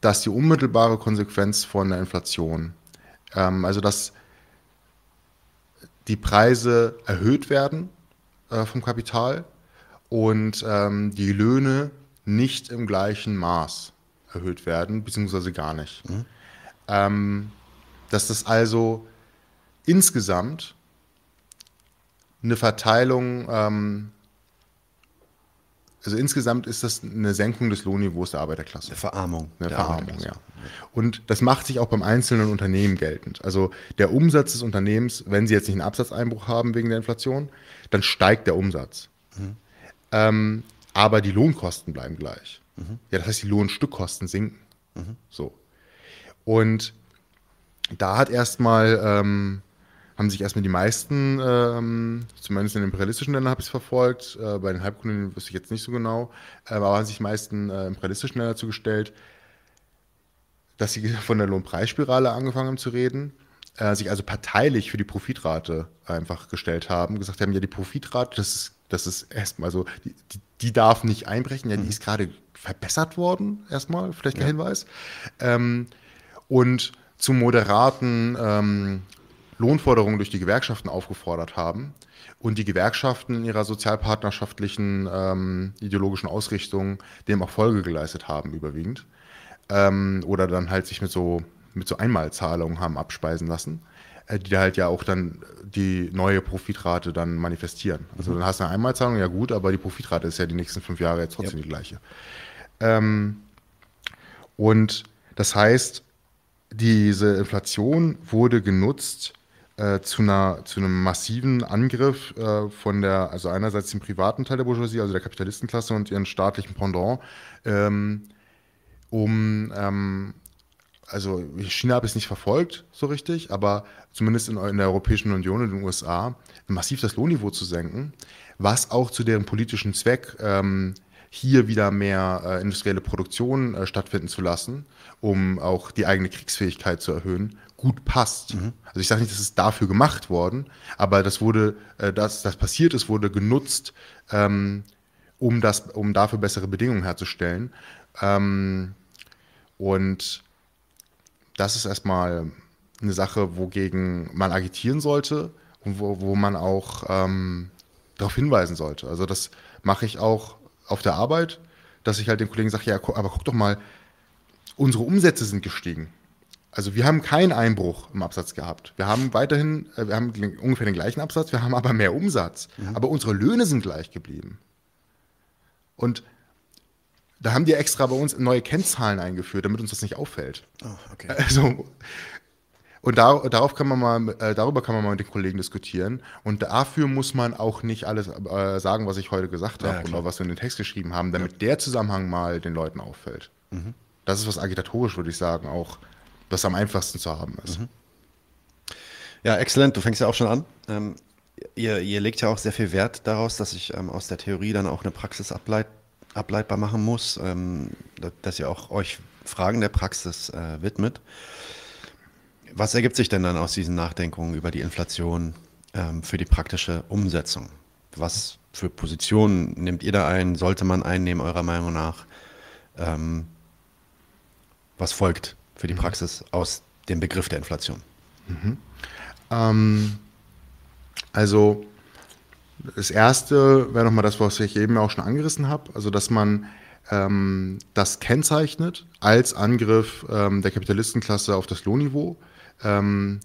dass die unmittelbare Konsequenz von der Inflation, ähm, also dass die Preise erhöht werden äh, vom Kapital und ähm, die Löhne nicht im gleichen Maß erhöht werden, beziehungsweise gar nicht. Mhm. Dass das also insgesamt eine Verteilung, ähm, also insgesamt ist das eine Senkung des Lohnniveaus der Arbeiterklasse. Eine Verarmung. Eine Verarmung, ja. Und das macht sich auch beim einzelnen Unternehmen geltend. Also der Umsatz des Unternehmens, wenn sie jetzt nicht einen Absatzeinbruch haben wegen der Inflation, dann steigt der Umsatz. Mhm. Ähm, aber die Lohnkosten bleiben gleich. Mhm. Ja, das heißt, die Lohnstückkosten sinken. Mhm. So. Und da hat erstmal ähm, haben sich erstmal die meisten, ähm, zumindest in den imperialistischen Ländern habe ich es verfolgt, äh, bei den Halbkolonien wüsste ich jetzt nicht so genau, äh, aber haben sich die meisten äh, imperialistischen Länder dazu gestellt, dass sie von der Lohnpreisspirale angefangen haben zu reden, äh, sich also parteilich für die Profitrate einfach gestellt haben, gesagt haben, ja, die Profitrate, das ist, das ist erstmal so, die, die, darf nicht einbrechen, ja, die mhm. ist gerade verbessert worden, erstmal, vielleicht ein ja. Hinweis. Ähm, und zu moderaten ähm, Lohnforderungen durch die Gewerkschaften aufgefordert haben und die Gewerkschaften in ihrer sozialpartnerschaftlichen ähm, ideologischen Ausrichtung dem auch Folge geleistet haben, überwiegend. Ähm, oder dann halt sich mit so, mit so Einmalzahlungen haben abspeisen lassen, äh, die halt ja auch dann die neue Profitrate dann manifestieren. Also mhm. dann hast du eine Einmalzahlung, ja gut, aber die Profitrate ist ja die nächsten fünf Jahre jetzt trotzdem ja. die gleiche. Ähm, und das heißt, diese Inflation wurde genutzt äh, zu, einer, zu einem massiven Angriff äh, von der, also einerseits dem privaten Teil der Bourgeoisie, also der Kapitalistenklasse und ihren staatlichen Pendant, ähm, um, ähm, also China habe ich es nicht verfolgt so richtig, aber zumindest in, in der Europäischen Union und den USA, massiv das Lohnniveau zu senken, was auch zu deren politischen Zweck ähm, hier wieder mehr äh, industrielle Produktion äh, stattfinden zu lassen, um auch die eigene Kriegsfähigkeit zu erhöhen, gut passt. Mhm. Also ich sage nicht, dass es dafür gemacht worden, aber das wurde, äh, das, das passiert ist, wurde genutzt, ähm, um, das, um dafür bessere Bedingungen herzustellen. Ähm, und das ist erstmal eine Sache, wogegen man agitieren sollte und wo, wo man auch ähm, darauf hinweisen sollte. Also das mache ich auch auf der Arbeit, dass ich halt den Kollegen sage, ja, aber guck doch mal, unsere Umsätze sind gestiegen. Also wir haben keinen Einbruch im Absatz gehabt. Wir haben weiterhin, äh, wir haben ungefähr den gleichen Absatz, wir haben aber mehr Umsatz. Mhm. Aber unsere Löhne sind gleich geblieben. Und da haben die extra bei uns neue Kennzahlen eingeführt, damit uns das nicht auffällt. Oh, okay. Also, und da, darauf kann man mal, äh, darüber kann man mal mit den Kollegen diskutieren. Und dafür muss man auch nicht alles äh, sagen, was ich heute gesagt habe ja, oder was wir in den Text geschrieben haben, damit ja. der Zusammenhang mal den Leuten auffällt. Mhm. Das ist was agitatorisch, würde ich sagen, auch was am einfachsten zu haben ist. Mhm. Ja, exzellent. Du fängst ja auch schon an. Ähm, ihr, ihr, legt ja auch sehr viel Wert daraus, dass ich ähm, aus der Theorie dann auch eine Praxis ableit, ableitbar machen muss, ähm, dass ihr auch euch Fragen der Praxis äh, widmet. Was ergibt sich denn dann aus diesen Nachdenkungen über die Inflation ähm, für die praktische Umsetzung? Was für Positionen nehmt ihr da ein? Sollte man einnehmen, eurer Meinung nach? Ähm, was folgt für die mhm. Praxis aus dem Begriff der Inflation? Mhm. Ähm, also das erste wäre nochmal das, was ich eben auch schon angerissen habe, also dass man ähm, das kennzeichnet als Angriff ähm, der Kapitalistenklasse auf das Lohnniveau ähm,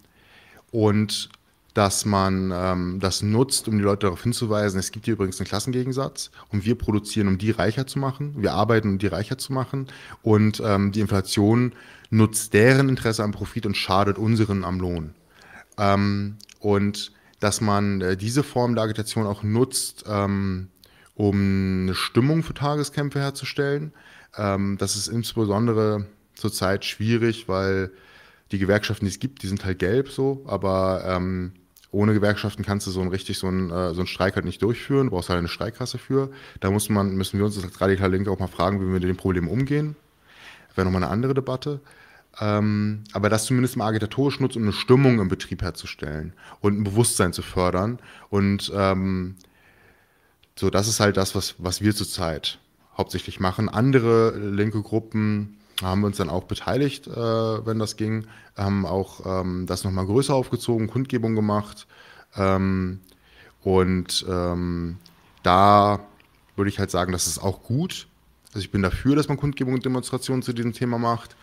und dass man ähm, das nutzt, um die Leute darauf hinzuweisen, es gibt hier übrigens einen Klassengegensatz und wir produzieren, um die reicher zu machen, wir arbeiten, um die reicher zu machen und ähm, die Inflation nutzt deren Interesse am Profit und schadet unseren am Lohn. Ähm, und dass man äh, diese Form der Agitation auch nutzt, ähm, um eine Stimmung für Tageskämpfe herzustellen. Ähm, das ist insbesondere zurzeit schwierig, weil die Gewerkschaften, die es gibt, die sind halt gelb so, aber ähm, ohne Gewerkschaften kannst du so ein richtig so ein, äh, so einen Streik halt nicht durchführen, du brauchst halt eine Streikkasse für. Da muss man, müssen wir uns als Radikal Link auch mal fragen, wie wir mit dem Problem umgehen. Wäre nochmal eine andere Debatte. Ähm, aber das zumindest mal agitatorisch nutzt, um eine Stimmung im Betrieb herzustellen und ein Bewusstsein zu fördern. Und ähm, so, das ist halt das, was, was wir zurzeit hauptsächlich machen. Andere linke Gruppen haben wir uns dann auch beteiligt, äh, wenn das ging, haben auch ähm, das nochmal größer aufgezogen, Kundgebung gemacht. Ähm, und ähm, da würde ich halt sagen, das ist auch gut. Also ich bin dafür, dass man Kundgebung und Demonstrationen zu diesem Thema macht.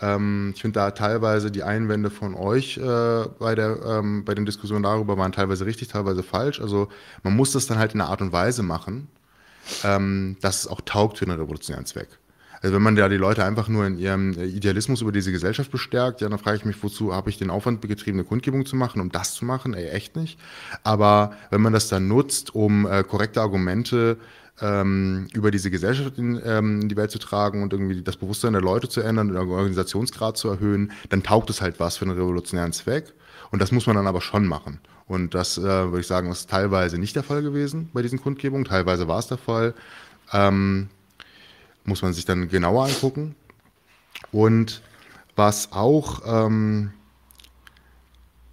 Ähm, ich finde da teilweise die Einwände von euch äh, bei, der, ähm, bei den Diskussionen darüber waren teilweise richtig, teilweise falsch. Also man muss das dann halt in einer Art und Weise machen, ähm, dass es auch taugt für einen revolutionären Zweck. Also wenn man da die Leute einfach nur in ihrem Idealismus über diese Gesellschaft bestärkt, ja, dann frage ich mich, wozu habe ich den Aufwand betrieben, eine Kundgebung zu machen, um das zu machen? Ey, echt nicht. Aber wenn man das dann nutzt, um äh, korrekte Argumente ähm, über diese Gesellschaft in, ähm, in, die Welt zu tragen und irgendwie das Bewusstsein der Leute zu ändern und den Organisationsgrad zu erhöhen, dann taugt es halt was für einen revolutionären Zweck. Und das muss man dann aber schon machen. Und das äh, würde ich sagen, ist teilweise nicht der Fall gewesen bei diesen Kundgebungen, teilweise war es der Fall. Ähm, muss man sich dann genauer angucken. Und was auch, ähm,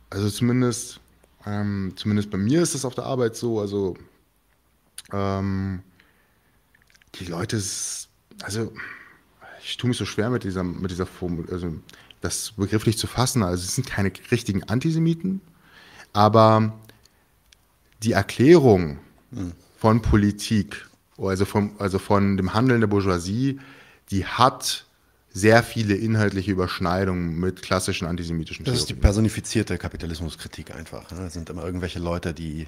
also zumindest, ähm, zumindest bei mir ist das auf der Arbeit so, also ähm, die Leute, also ich tue mich so schwer mit dieser, mit dieser Form, also das begrifflich zu fassen. Also es sind keine richtigen Antisemiten, Aber die Erklärung von Politik, also, vom, also von dem Handeln der Bourgeoisie, die hat sehr viele inhaltliche Überschneidungen mit klassischen antisemitischen Das ist die personifizierte Kapitalismuskritik einfach. Ne? Das sind immer irgendwelche Leute, die,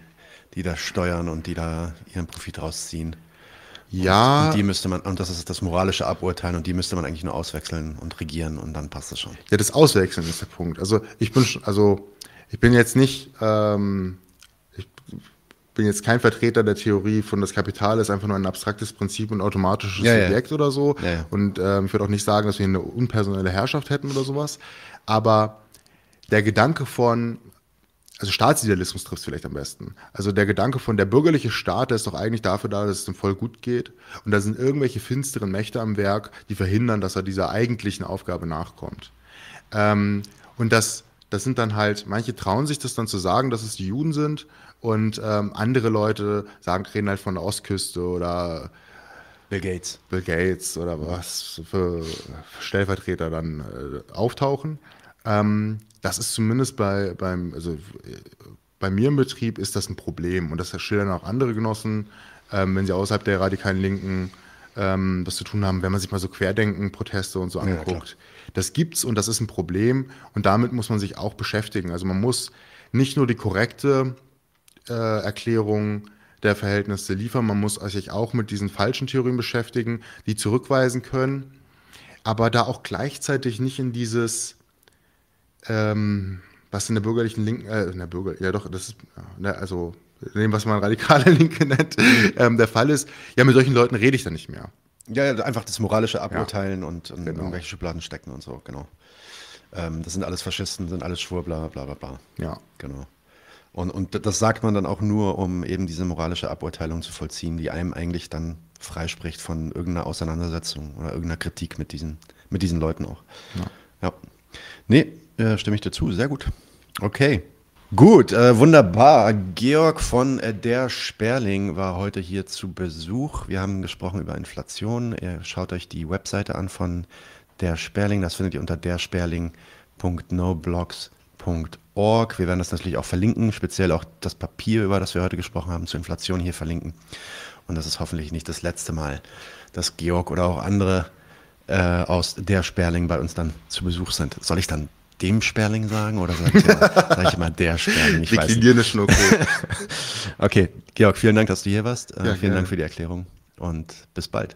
die da steuern und die da ihren Profit rausziehen. Ja. Und, und die müsste man, und das ist das moralische Aburteilen und die müsste man eigentlich nur auswechseln und regieren und dann passt es schon. Ja, das Auswechseln ist der Punkt. Also ich bin, also ich bin jetzt nicht, ähm, bin jetzt kein Vertreter der Theorie von das Kapital ist einfach nur ein abstraktes Prinzip und automatisches Ja, ja. Subjekt oder so. Ja, ja. Und ähm, ich würde auch nicht sagen, dass wir eine unpersonelle Herrschaft hätten oder sowas. Aber der Gedanke von, also Staatsidealismus trifft vielleicht am besten. Also der Gedanke von der bürgerliche Staat, der ist doch eigentlich dafür da, dass es dem Volk gut geht. Und da sind irgendwelche finsteren Mächte am Werk, die verhindern, dass er dieser eigentlichen Aufgabe nachkommt. Ähm, und das, das sind dann halt, manche trauen sich das dann zu sagen, dass es die Juden sind. Und ähm, andere Leute sagen, reden halt von der Ostküste oder Bill Gates. Bill Gates oder was für Stellvertreter dann äh, auftauchen. Ähm, das ist zumindest bei, beim, also, bei mir im Betrieb ist das ein Problem und das schildern auch andere Genossen, ähm, wenn sie außerhalb der radikalen Linken ähm, was zu tun haben, wenn man sich mal so Querdenken-Proteste und so Ja, anguckt. das gibt's und das ist ein Problem und damit muss man sich auch beschäftigen. Also man muss nicht nur die korrekte äh, Erklärung der Verhältnisse liefern, man muss sich auch mit diesen falschen Theorien beschäftigen, die zurückweisen können, aber da auch gleichzeitig nicht in dieses, ähm, was in der bürgerlichen Linken, äh, in der Bürger, ja doch, das ist, ja, ne, also in dem, was man radikale Linke nennt, ähm, der Fall ist, ja, mit solchen Leuten rede ich dann nicht mehr. Ja, ja, einfach das moralische Aburteilen und, und Genau. irgendwelche Schubladen stecken und so, genau. Ähm, das sind alles Faschisten, sind alles Schwurbler, bla bla bla. Ja. Genau. Und, und das sagt man dann auch nur, um eben diese moralische Aburteilung zu vollziehen, die einem eigentlich dann freispricht von irgendeiner Auseinandersetzung oder irgendeiner Kritik mit diesen, mit diesen Leuten auch. Ja. ja. Nee, äh, stimme ich dir zu. Sehr gut. Okay. Gut, äh, wunderbar. Georg von äh, der Sperling war heute hier zu Besuch. Wir haben gesprochen über Inflation. Ihr schaut euch die Webseite an von der Sperling. Das findet ihr unter dersperling.noblogs.org. Wir werden das natürlich auch verlinken, speziell auch das Papier, über das wir heute gesprochen haben, zur Inflation hier verlinken. Und das ist hoffentlich nicht das letzte Mal, dass Georg oder auch andere äh, aus der Sperling bei uns dann zu Besuch sind. Soll ich dann dem Sperling sagen oder sage ich, immer- sag ich immer der Sperling? Ich weiß nicht. Deklinierende Schnuckel. Okay, Georg, vielen Dank, dass du hier warst. Äh, Ja, vielen gerne. Dank für die Erklärung und bis bald.